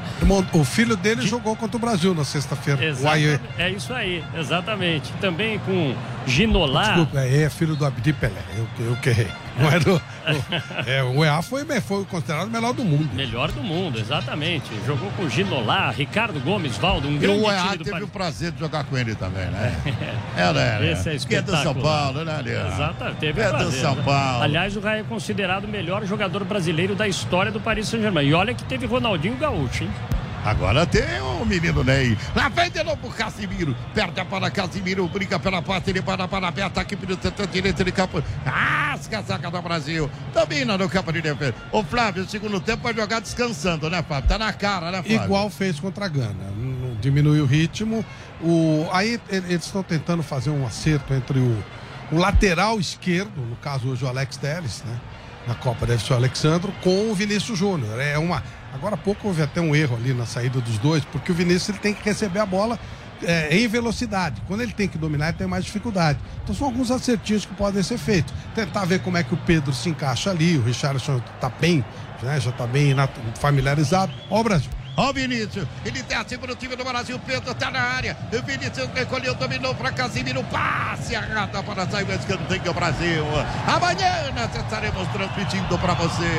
O filho dele De... jogou contra o Brasil na sexta-feira. Exatamente. É isso aí, exatamente. Também com Ginolá. Desculpa, é, é filho do Abdi Pelé. Eu, eu que errei. Não é do, é, o EA foi, foi considerado o melhor do mundo. Melhor do mundo, exatamente. Jogou com Ginolá, Ricardo Gomes, Valdo, um grande E o EA teve o prazer de jogar com ele também, né? É, né? Esse é Que é do São Paulo, né, Leandro? Exatamente, teve É o do prazer, São né? Paulo. Aliás, o Raí é considerado o melhor jogador brasileiro da história do Paris Saint-Germain. E olha que teve Ronaldinho Gaúcho, hein? Agora tem o menino Ney. Lá vem de novo o Casimiro. Perde a bola, Casimiro. Briga pela parte, ele para para a ataque pelo setor direito de campo. Rasga a zaga do Brasil. Domina no campo de defesa. O Flávio, segundo tempo, vai jogar descansando, né, Flávio? Tá na cara, né, Flávio? Igual fez contra a Gana. Não Diminuiu o ritmo. O... Aí eles estão tentando fazer um acerto entre o, o lateral esquerdo, no caso hoje o Alex Telles, né? Na Copa deve ser o Alexandro, com o Vinícius Júnior. É uma. Agora há pouco houve até um erro ali na saída dos dois, porque o Vinícius ele tem que receber a bola é, em velocidade. Quando ele tem que dominar, ele tem mais dificuldade. Então são alguns acertinhos que podem ser feitos. Tentar ver como é que o Pedro se encaixa ali, o Richardson está bem, né, já está bem familiarizado. Ó Brasil. Ó o Vinícius, ele desce para o time do Brasil, Pedro tá na área, o Vinícius recolheu, dominou para Casimiro, passe errada para sair o escanteio Brasil. Amanhã nós estaremos transmitindo para você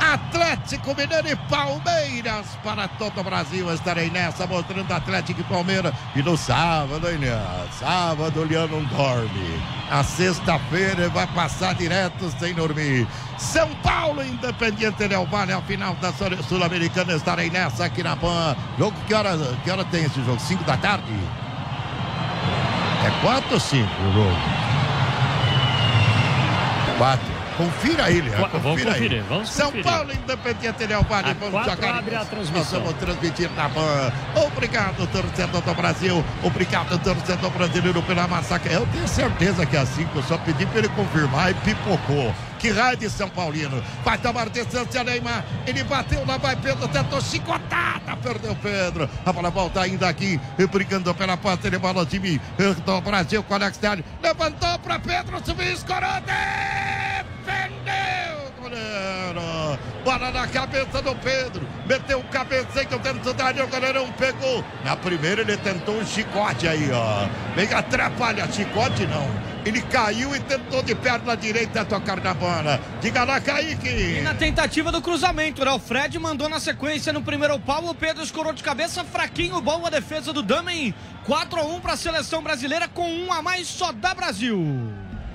Atlético Mineiro e Palmeiras para todo o Brasil. Estarei nessa mostrando Atlético e Palmeiras. E no sábado, hein, Lian? Sábado, o Lian não dorme. A sexta-feira vai passar direto sem dormir. São Paulo, Independiente Del Valle, a final da Sul- Sul-Americana. Estarei nessa na PAN. Jogo, que hora, que hora tem esse jogo? 5 da tarde? É 4 ou 5 o jogo? 4. Confira aí, vamos confira aí. conferir, vamos São conferir. Paulo, Independiente Del Valle. A Vamos jogar. abre a Nós transmissão. vamos transmitir na PAN. Obrigado, torcedor do Brasil. Obrigado, torcedor brasileiro, pela massacre. Eu tenho certeza que é 5. Eu só pedi para ele confirmar e pipocou. Que raio de São Paulino. Vai tomar distância, Neymar. Ele bateu lá, vai Pedro, tentou chicotada. Perdeu Pedro. A bola volta ainda aqui, brigando pela parte. Ele bola time do Brasil com Alex Telles. Levantou para Pedro, subiu, escorou. Defendeu, goleiro. Bola na cabeça do Pedro. Meteu o cabeceio dentro da área, o goleirão pegou. Na primeira ele tentou um chicote aí, ó. Vem atrapalha, chicote não. Ele caiu e tentou de perna direita tocar na bola. Diga lá, Kaique. E na tentativa do cruzamento, né? O Fred mandou na sequência no primeiro pau, o Pedro escorou de cabeça, fraquinho, bom a defesa do Damen. 4 a 1 para a seleção brasileira com um a mais só da Brasil.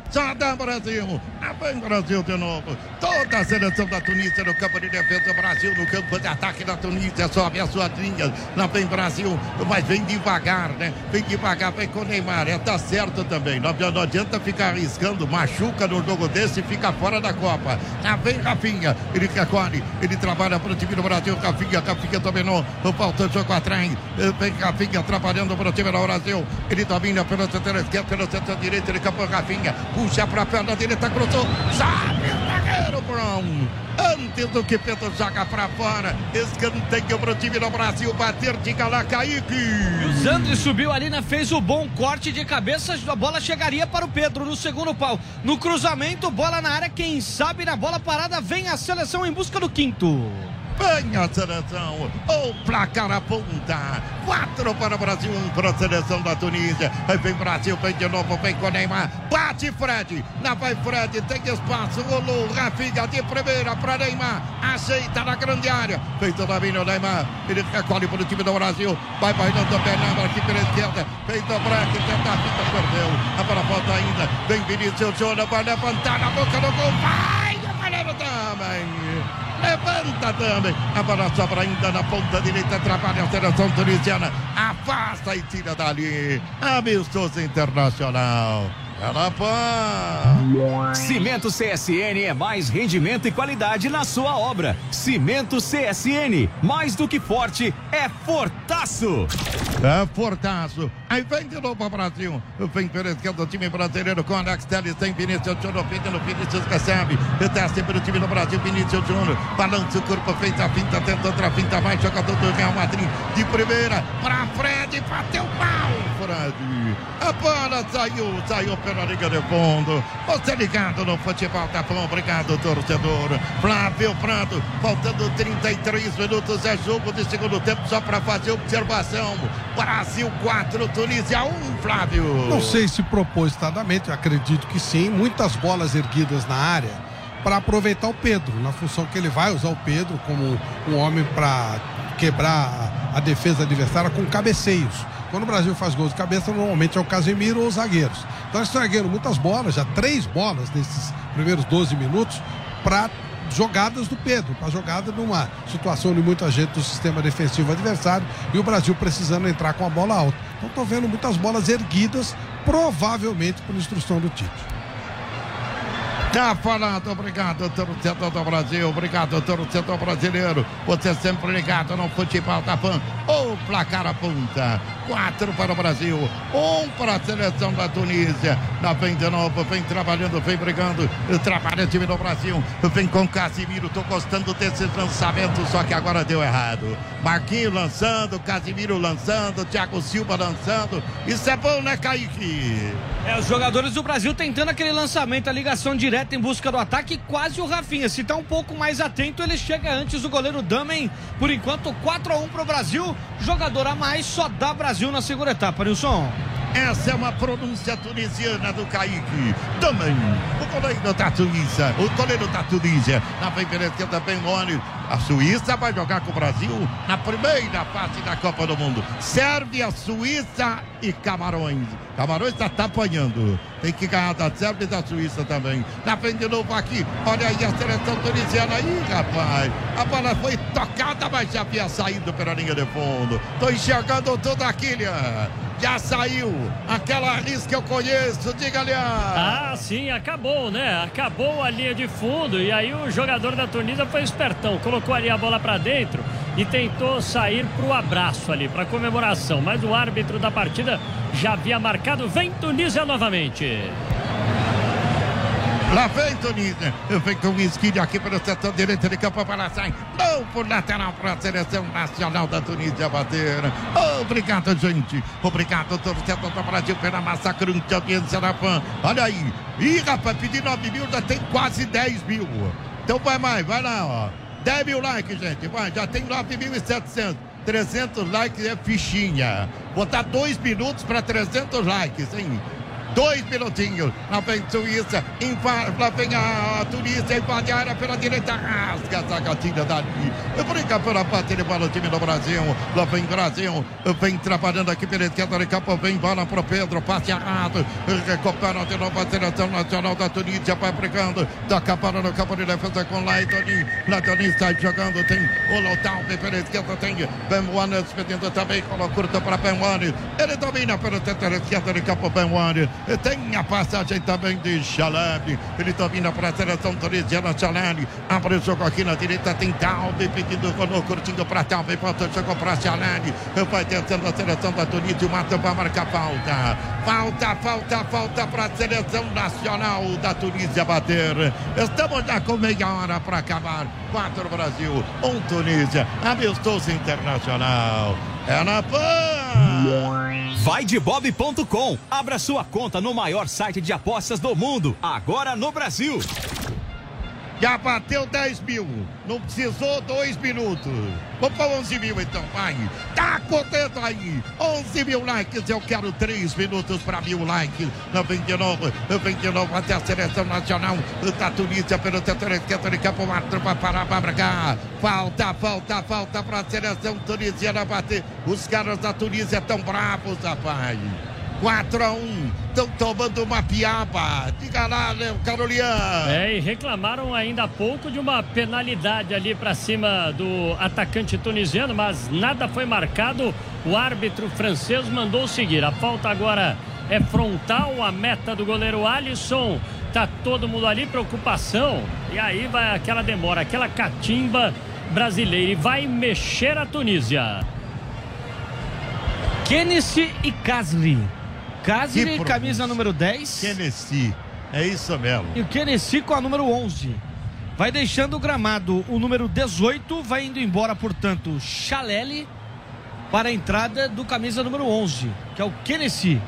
Só dá Brasil. Lá vem Brasil de novo. Toda a seleção da Tunísia no campo de defesa. Brasil no campo de ataque da Tunísia. Sobe as suas linhas. Lá vem Brasil. Mas vem devagar, né? Vem devagar. Vem com o Neymar. É, tá certo também. Não, não adianta ficar arriscando. Machuca no jogo desse e fica fora da Copa. Lá vem Rafinha. Ele recolhe. Ele trabalha para o time do Brasil. Rafinha. Rafinha dominou. Falta jogo atrás. Vem Rafinha trabalhando para o time do Brasil. Ele domina pelo setor esquerdo, pelo setor direito. Ele capou Rafinha. Puxa para a perna direita. Cruzou. Sabe o zagueiro Brown. Antes do que Pedro joga para fora. Escanteio para o time do Brasil. Bater. Diga lá, Kaique. Zandri subiu ali, né? Fez o bom corte de cabeça. A bola chegaria para o Pedro no segundo pau. No cruzamento, bola na área. Quem sabe na bola parada vem a seleção em busca do quinto. Vem a seleção. O placar aponta. Quatro para o Brasil, um para a seleção da Tunísia. Aí vem Brasil, vem de novo, vem com Neymar. Bate Fred. Lá vai Fred, tem espaço. Rolou, Rafinha de primeira para Neymar. Aceita na grande área. Feito o domínio, Neymar. Ele recolhe para o time do Brasil. Vai bailando o Bernardo aqui pela esquerda. Feito o Braque, tenta a fita, perdeu. A bola volta ainda. Vem Vinícius Júnior, vai levantar na boca do gol. Vai, goleiro também. Levanta também. A bola sobra ainda na ponta direita. Trabalha a seleção tunisiana. Afasta e tira dali. Amistoso internacional. Ela pã. Cimento CSN é mais rendimento e qualidade na sua obra. Cimento CSN, mais do que forte, é fortaço. É fortaço. Aí vem de novo o Brasil. Vem pela esquerda o time brasileiro com Alex Telles. Tem Vinícius Júnior pedindo. Vinícius recebe. Teste pelo time do Brasil. Vinícius Júnior. Balança o corpo. Feita a finta. Tenta outra finta. Mais jogador do Real Madrid. De primeira. Pra Fred. Bateu mal. A bola saiu. Saiu pela liga de fundo. Você ligado no futebol tá bom. Obrigado, torcedor. Flávio Prado. Faltando 33 minutos. É jogo de segundo tempo. Só para fazer observação. Brasil 4, Tunísia 1, Flávio. Não sei se propositadamente, eu acredito que sim. Muitas bolas erguidas na área para aproveitar o Pedro, na função que ele vai usar o Pedro como um homem para quebrar a defesa adversária com cabeceios. Quando o Brasil faz gols de cabeça, normalmente é o Casemiro ou os zagueiros. Então eles erguendo muitas bolas, já três bolas nesses primeiros 12 minutos, para jogadas do Pedro, para jogada numa situação de muita gente do sistema defensivo adversário e o Brasil precisando entrar com a bola alta. Então estou vendo muitas bolas erguidas, provavelmente por instrução do Tite. Tá falado, obrigado, torcedor do Brasil, obrigado, torcedor brasileiro. Você sempre ligado no futebol da PAN. O placar aponta. Quatro para o Brasil, um para a seleção da Tunísia. Na vem de novo, vem trabalhando, vem brigando. Trabalha o time do Brasil. Vem com Casimiro. Tô gostando desses lançamentos, só que agora deu errado. Marquinho lançando, Casimiro lançando, Thiago Silva lançando. Isso é bom, né, Kaique? É, os jogadores do Brasil tentando aquele lançamento, a ligação direta em busca do ataque, quase o Rafinha. Se tá um pouco mais atento, ele chega antes do goleiro Damen. Por enquanto, 4 a 1 pro Brasil. Jogador a mais, só dá Brasil na segunda etapa, Nilson. Essa é uma pronúncia tunisiana do Kaique. Também o goleiro da Tunísia. O goleiro da Tunísia. Na pela esquerda, bem longe. A Suíça vai jogar com o Brasil na primeira fase da Copa do Mundo. Sérvia, Suíça e Camarões. Camarões está tá apanhando. Tem que ganhar da Sérvia e da Suíça também. Na frente de novo aqui. Olha aí a seleção tunisiana aí, rapaz. A bola foi tocada, mas já havia saído pela linha de fundo. Tô enxergando tudo aqui, já saiu aquela risca que eu conheço, diga ali. Ah, sim, acabou, né? Acabou a linha de fundo e aí o jogador da Tunísia foi espertão, colocou ali a bola para dentro e tentou sair pro abraço ali, para comemoração, mas o árbitro da partida já havia marcado, vem Tunísia novamente. Lá vem Tunísia. Vem com o esquilho aqui pelo setor direito de campo para sai. Não por lateral para a seleção nacional da Tunísia bater. Obrigado, gente. Obrigado, torcedor do Brasil, pela massacrante audiência da PAN. Olha aí. Ih, rapaz, pedir 9 mil, já tem quase 10 mil. Então vai mais, vai lá, ó. 10 mil likes, gente. Vai, já tem 9.700. 300 likes é fichinha. Botar dois minutos para 300 likes, hein? Dois minutinhos. Lá vem Suíça. Lá vem a Tunísia. Invade a área pela direita. Rasga essa gatinha dali. Brinca pela parte de bola o time do Brasil. Lá vem Brasil. Vem trabalhando aqui pela esquerda de campo. Vem bola pro Pedro. Passe errado. Recupera de novo a seleção nacional da Tunísia. Vai brigando. Toca para no campo de defesa com Laitoni. Laitoni está jogando. Tem o Lotalve pela esquerda. Tem Ben Wanes pedindo também. Colocou curta para Ben Wanes. Ele domina pelo setor esquerdo de campo. Ben Wanes. Tem a passagem também de Chalab. Ele domina para a seleção tunisiana. Chalab abre o jogo aqui na direita. Tem Talbe pedindo o curtinho para Talbe. Volta o jogo para Chalab. Vai descendo a seleção da Tunísia. O Mato vai marcar falta. Falta, falta, falta para a seleção nacional da Tunísia bater. Estamos já com meia hora para acabar. Quatro Brasil, um Tunísia. Amistoso internacional. É na PAN! Vai de bob.com. Abra sua conta no maior site de apostas do mundo. Agora no Brasil. Já bateu 10 mil. Não precisou dois minutos. Vamos para 11 mil então, vai. Tá contento aí. 11 mil likes. Eu quero 3 minutos para mil likes. 99, 99 até a seleção nacional da Tunísia pelo setor esquerdo de campo. Márcio vai parar para cá. Falta, falta, falta para a seleção tunisiana bater. Os caras da Tunísia estão bravos, rapaz. 4 a 1 estão tomando uma piaba. Diga lá, Léo Carolian. É, e reclamaram ainda há pouco de uma penalidade ali para cima do atacante tunisiano, mas nada foi marcado. O árbitro francês mandou seguir. A falta agora é frontal, a meta do goleiro Alisson. Tá todo mundo ali, preocupação. E aí vai aquela demora, aquela catimba brasileira. E vai mexer a Tunísia. Kennedy e Casli. Casli, camisa número 10. Kennedy. É isso mesmo. E o Kennedy com a número 11. Vai deixando o gramado o número 18, vai indo embora, portanto, Chalele para a entrada do camisa número 11, que é o Kennedy.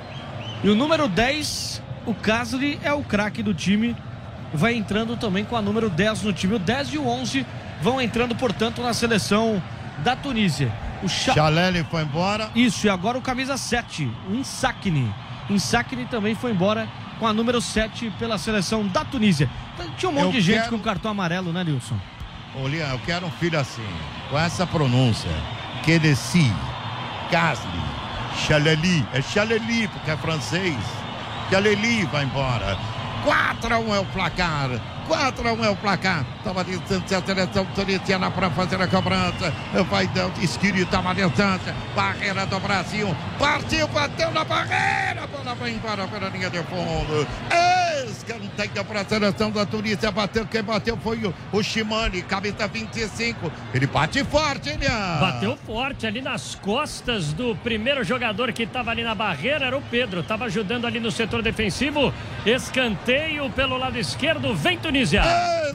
E o número 10, o Casli, é o craque do time. Vai entrando também com a número 10 no time. O 10 e o 11 vão entrando, portanto, na seleção da Tunísia. O Cha... Chalele foi embora. Isso, e agora o camisa 7, o Insacne. Insacne também foi embora com a número 7 pela seleção da Tunísia. Então, tinha um monte Eu de gente quero- com cartão amarelo, né, Nilson? Ô, Lian, eu quero um filho assim, com essa pronúncia. Kennedy, Casli, Chaleli. É Chaleli, porque é francês. Chaleli vai embora. 4 a 1 é o placar. 4 a 1 é o placar. Toma distância a seleção tunisiana para fazer a cobrança. Vai dando esquerda, toma distância. Barreira do Brasil. Partiu, bateu na barreira. Bola vai embora pela linha de fundo. Escanteio para a seleção da Tunísia. Bateu, quem bateu foi o, o Shimani, camisa 25. Ele bate forte, hein, Lian? Bateu forte ali nas costas do primeiro jogador que estava ali na barreira, era o Pedro. Estava ajudando ali no setor defensivo. Escanteio pelo lado esquerdo, vem Tunísia.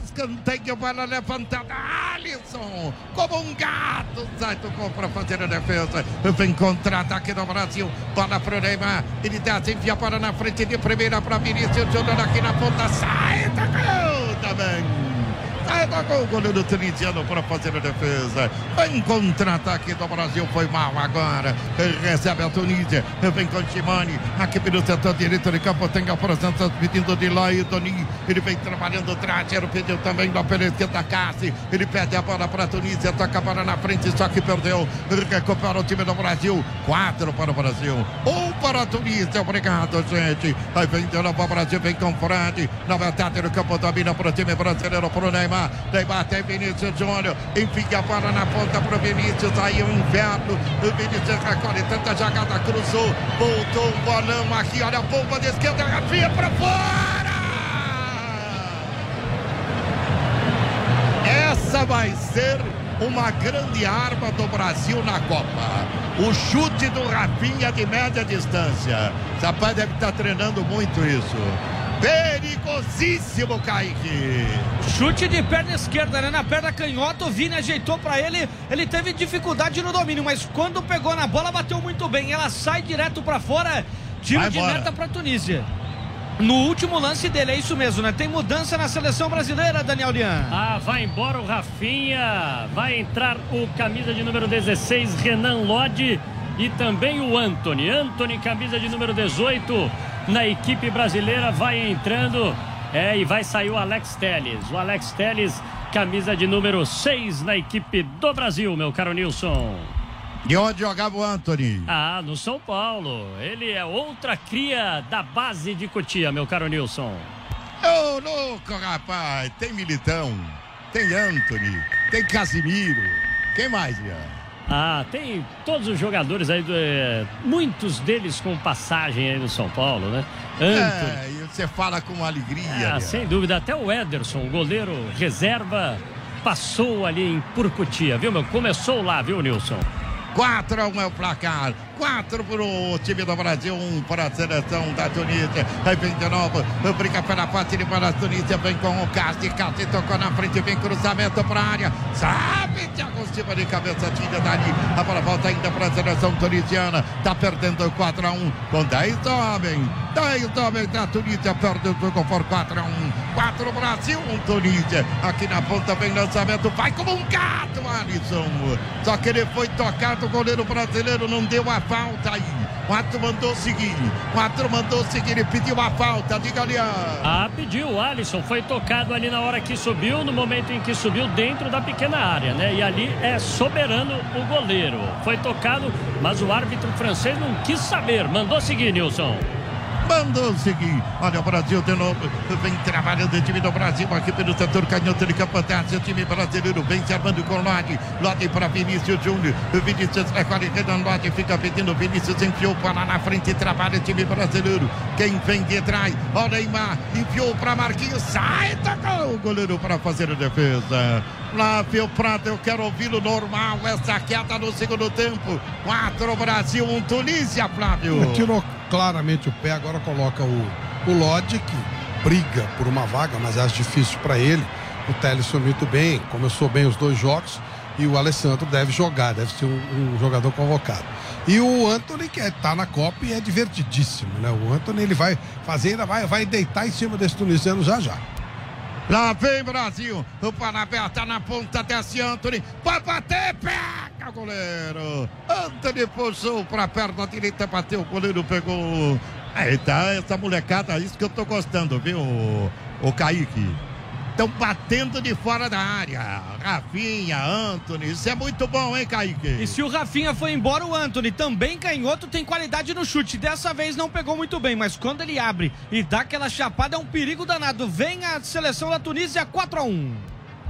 Escanteio para levantada. Alisson, como um gato, sai do gol para fazer a defesa. Vem contra-ataque do Brasil. Bola para o Neymar. Ele desce, envia para na frente de primeira para Vinícius Júnior aqui na ponta. Sai gol também. Do gol, o goleiro tunisiano para fazer a defesa. Vem contra-ataque do Brasil, foi mal agora. Recebe a Tunísia, vem com Chimani. Aqui pelo setor direito de campo tem a presença pedindo de lá e Doni. Ele vem trabalhando traseiro, pediu também lá pela esquerda Cassi. Ele pede a bola para a Tunísia, toca a bola na frente, só que perdeu. Recupera o time do Brasil. Quatro para o Brasil, um para a Tunísia. Obrigado, gente. Aí vem de novo o Brasil, vem com Fred. Na metade do campo, domina para o time brasileiro, para o Neymar. Neymar tem Vinícius Júnior. Enfia a bola na ponta para Vinícius. Aí o inverno. O Vinícius recolhe tanta jogada, cruzou. Voltou o bolão aqui. Olha a bomba de esquerda, Rafinha para fora. Essa vai ser uma grande arma do Brasil na Copa. O chute do Rafinha de média distância. Esse rapaz deve estar treinando muito isso. Perigosíssimo, Kaique. Chute de perna esquerda, né? Na perna canhota, o Vini ajeitou pra ele. Ele teve dificuldade no domínio, mas quando pegou na bola, bateu muito bem. Ela sai direto pra fora. Tiro de meta pra Tunísia. No último lance dele, é isso mesmo, né? Tem mudança na seleção brasileira, Daniel Lian. Ah, vai embora o Rafinha. Vai entrar o camisa de número 16, Renan Lodge. E também o Anthony. Anthony, camisa de número 18, na equipe brasileira, vai entrando. É, e vai sair o Alex Telles. O Alex Telles, camisa de número 6 na equipe do Brasil, meu caro Nilson. De onde jogava o Anthony? Ah, no São Paulo. Ele é outra cria da base de Cotia, meu caro Nilson. Ô, louco, rapaz. Tem Militão, tem Anthony, tem Casimiro. Quem mais, Ian? Ah, tem todos os jogadores aí, do, é, muitos deles com passagem aí no São Paulo, né? Anthony. É, e você fala com alegria. Ah, sem dúvida, até o Ederson, goleiro reserva, passou ali em Purcutia, viu, meu? Começou lá, viu, Nilson? 4 a 1 é o placar. Quatro para o time do Brasil, um para a seleção da Tunísia. Aí vem de novo, briga pela parte de para a Tunísia, vem com o Casti, Casti tocou na frente, vem cruzamento para a área, sabe, Thiago Silva de cabeça, tira dali, a bola volta ainda para a seleção tunisiana, tá perdendo 4 a 1 com 10 homens, 10 homens da Tunísia, perde o jogo por 4 a 1 4 Brasil, 1 Tunísia, aqui na ponta vem lançamento, vai como um gato, Alisson, só que ele foi tocado, o goleiro brasileiro não deu a falta aí. Quatro mandou seguir. Quatro mandou seguir e pediu a falta. Diga ali. Ah, pediu. Alisson foi tocado ali na hora que subiu, no momento em que subiu dentro da pequena área, né? E ali é soberano o goleiro. Foi tocado, mas o árbitro francês não quis saber. Mandou seguir, Nilson mandou seguir. Olha o Brasil de novo. Vem trabalhando o time do Brasil aqui pelo setor canhoto de Campotácio. O time brasileiro vem se armando com Lodi. Lodi para Vinícius Júnior. Vinícius recolhe Renan Lodi. Fica pedindo. Vinícius enfiou para na frente. Trabalha o time brasileiro. Quem vem de trás? O Neymar enfiou para Marquinhos. Sai, tocou o goleiro para fazer a defesa. Flávio Prado, eu quero ouvi-lo normal. Essa queda no segundo tempo. Quatro Brasil, um Tunísia, Flávio. Tirou claramente o pé, agora coloca o, o Lodge, que briga por uma vaga, mas acho difícil para ele. O Teles foi muito bem, começou bem os dois jogos e o Alessandro deve jogar, deve ser um, um jogador convocado. E o Anthony, que está é, na Copa e é divertidíssimo, né? O Anthony ele vai fazer, ainda vai, vai deitar em cima desse tunisiano já já. Lá vem Brasil. O Panabé tá na ponta desse Anthony. Vai bater, pega goleiro. Anthony puxou pra perna direita, bateu. O goleiro pegou. Aí tá essa molecada, isso que eu tô gostando, viu, o Kaique? Estão batendo de fora da área. Rafinha, Anthony, isso é muito bom, hein, Kaique? E se o Rafinha foi embora, o Anthony também canhoto tem qualidade no chute. Dessa vez não pegou muito bem, mas quando ele abre e dá aquela chapada é um perigo danado. Vem a seleção da Tunísia 4 a 1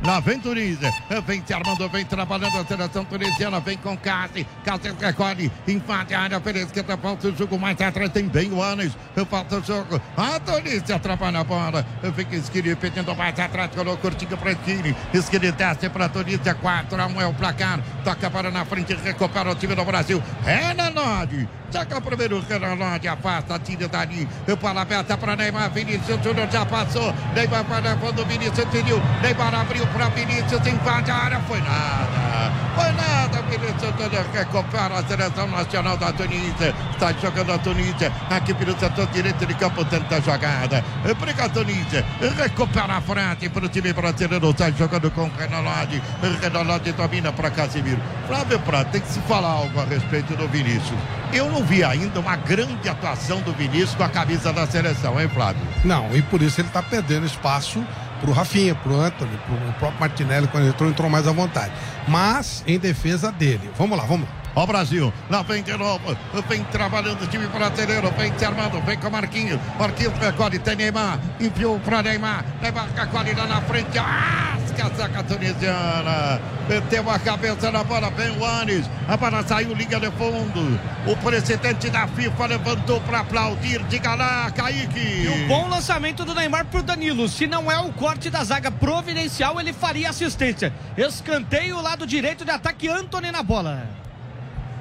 Lá vem Tunísia. Vem se armando, vem trabalhando a seleção tunisiana. Vem com Cássio. Cássio recolhe. Invade a área pela esquerda. Falta o jogo mais atrás. Tem bem o Anes. Falta o jogo. A Tunísia atrapalha a bola. Fica Esquiri pedindo mais atrás. Colocou curtinho para Esquiri. Esquiri desce para Tunísia. 4 a 1 é o placar. Toca para na frente. Recupera o time do Brasil. É na Nodi. Toca o primeiro Renaldi, afasta, tira dali. Bola aberta para Neymar. Vinícius Júnior já passou. Neymar para o Vinícius pediu. Neymar abriu para Vinícius, invade a área. Foi nada. Foi nada. Vinícius Júnior recupera a seleção nacional da Tunísia. Está jogando a Tunísia. Aqui pelo setor direito de campo, tenta a jogada. Briga a Tunísia. Recupera a frente para o time brasileiro. Está jogando com o Renaldi. Renaldi domina para Casimiro. Flávio Prato, tem que se falar algo a respeito do Vinícius. Eu não vi ainda uma grande atuação do Vinícius com a camisa da seleção, hein, Flávio? Não, e por isso ele está perdendo espaço pro Rafinha, pro Anthony, pro próprio Martinelli, quando ele entrou, entrou mais à vontade. Mas em defesa dele. Vamos lá, vamos lá. Ó Brasil, lá vem de novo, vem trabalhando o time brasileiro, vem se armando, vem com Marquinhos, Marquinhos recolhe, tem Neymar, enviou para Neymar, Neymar recolhe lá na frente, asca a zaga tunisiana, meteu a cabeça na bola, vem o Anis, a bola saiu, liga de fundo, o presidente da FIFA levantou para aplaudir, diga lá, Kaique. E o bom lançamento do Neymar pro Danilo, se não é o corte da zaga providencial, ele faria assistência, escanteio, lado direito de ataque, Antony na bola.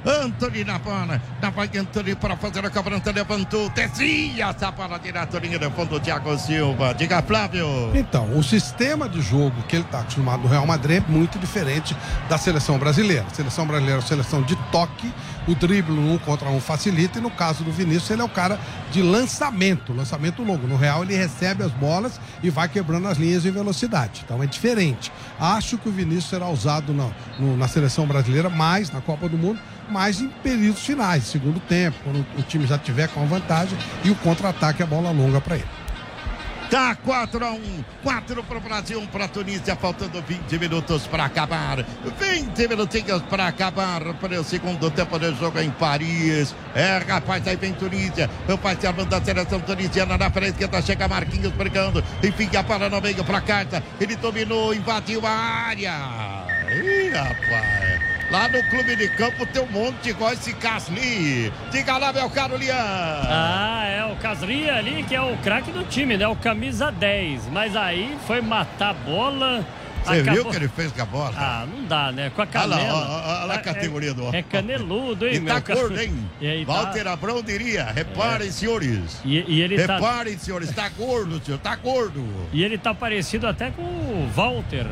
Antony na bola. Na vai Antony para fazer a cobrança. Levantou. Descia essa bola direto linha de fundo. Thiago Silva. Diga, Flávio. Então, o sistema de jogo que ele está acostumado no Real Madrid é muito diferente da seleção brasileira. A seleção brasileira é uma seleção de toque. O drible um contra um facilita. E no caso do Vinícius, ele é o cara de lançamento. Lançamento longo. No Real, ele recebe as bolas e vai quebrando as linhas em velocidade. Então é diferente. Acho que o Vinícius será usado na, no, na seleção brasileira mais na Copa do Mundo mas em períodos finais, segundo tempo, quando o time já tiver com a vantagem e o contra-ataque, a bola longa para ele. Tá 4 a 1 4 para o Brasil, 1 para a Tunísia, faltando 20 minutos para acabar. 20 minutinhos para acabar para o segundo tempo do jogo em Paris. É, rapaz, aí vem Tunísia. O parceiro da seleção tunisiana na frente, que tá chega Marquinhos brigando. Enfim, a bola no meio para carta. Ele dominou, invadiu a área. Ih, rapaz. Lá no clube de campo tem um monte igual esse Casli. Diga lá, meu caro Lian. Ah, é o Casli ali que é o craque do time, né? O camisa 10. Mas aí foi matar a bola Você Acabou- viu o que ele fez com a bola? Ah, não dá, né? Com a Olha lá, canela. ó, ó, olha lá a É- categoria do É caneludo, hein, E tá meu cara? gordo, hein? E aí tá- Walter Abrão diria, reparem, senhores. E, e ele tá, Reparem, senhores, tá gordo, senhor, tá gordo. e ele tá parecido até com o Walter.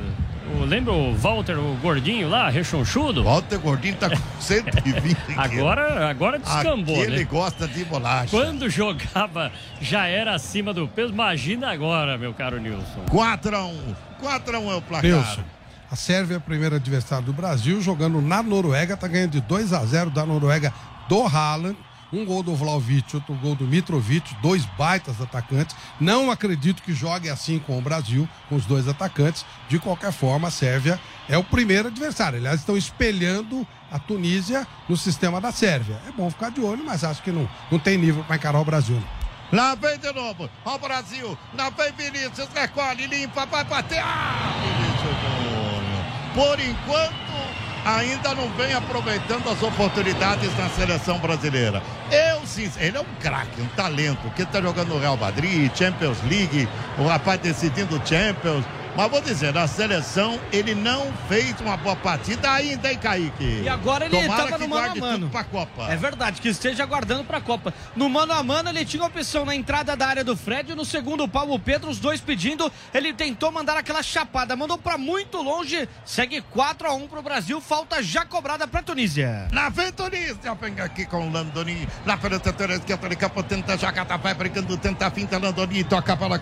O- lembra o Walter, o gordinho lá, rechonchudo? Walter Gordinho tá com 120 quilos. Agora, agora descambou, Aquele né? gosta de bolacha. Quando jogava já era acima do peso, imagina agora, meu caro Nilson. 4x1. 4x1 é o placar. Nilson, a Sérvia é o primeiro adversário do Brasil, jogando na Noruega, tá ganhando de 2 a 0 da Noruega do Haaland. Um gol do Vlaovic, outro gol do Mitrovic, dois baitas atacantes. Não acredito que jogue assim com o Brasil, com os dois atacantes. De qualquer forma, a Sérvia é o primeiro adversário. Aliás, estão espelhando a Tunísia no sistema da Sérvia. É bom ficar de olho, mas acho que não, não tem nível para encarar o Brasil. Lá vem de novo. Ó o Brasil. Lá vem Vinícius. Recolhe, limpa, vai bater. Ah, Vinícius. Por enquanto, ainda não vem aproveitando as oportunidades na seleção brasileira. Eu, sim, ele é um craque, um talento, que está jogando no Real Madrid, Champions League, o rapaz decidindo Champions. Mas vou dizer, na seleção ele não fez uma boa partida ainda, hein, Kaique? E agora ele estava no mano a mano. pra Copa. É verdade, que esteja aguardando pra Copa. No mano a mano, ele tinha opção na entrada da área do Fred, no segundo pau o Pedro, os dois pedindo. Ele tentou mandar aquela chapada, mandou pra muito longe. Segue 4 a 1 pro Brasil, falta já cobrada pra Tunísia. Na vem Tunísia, vem aqui com o Landoni. Lá pelo setor esquerdo, ele campo, tenta jogar, tá vai brigando, tenta a finta, Landoni, toca a bola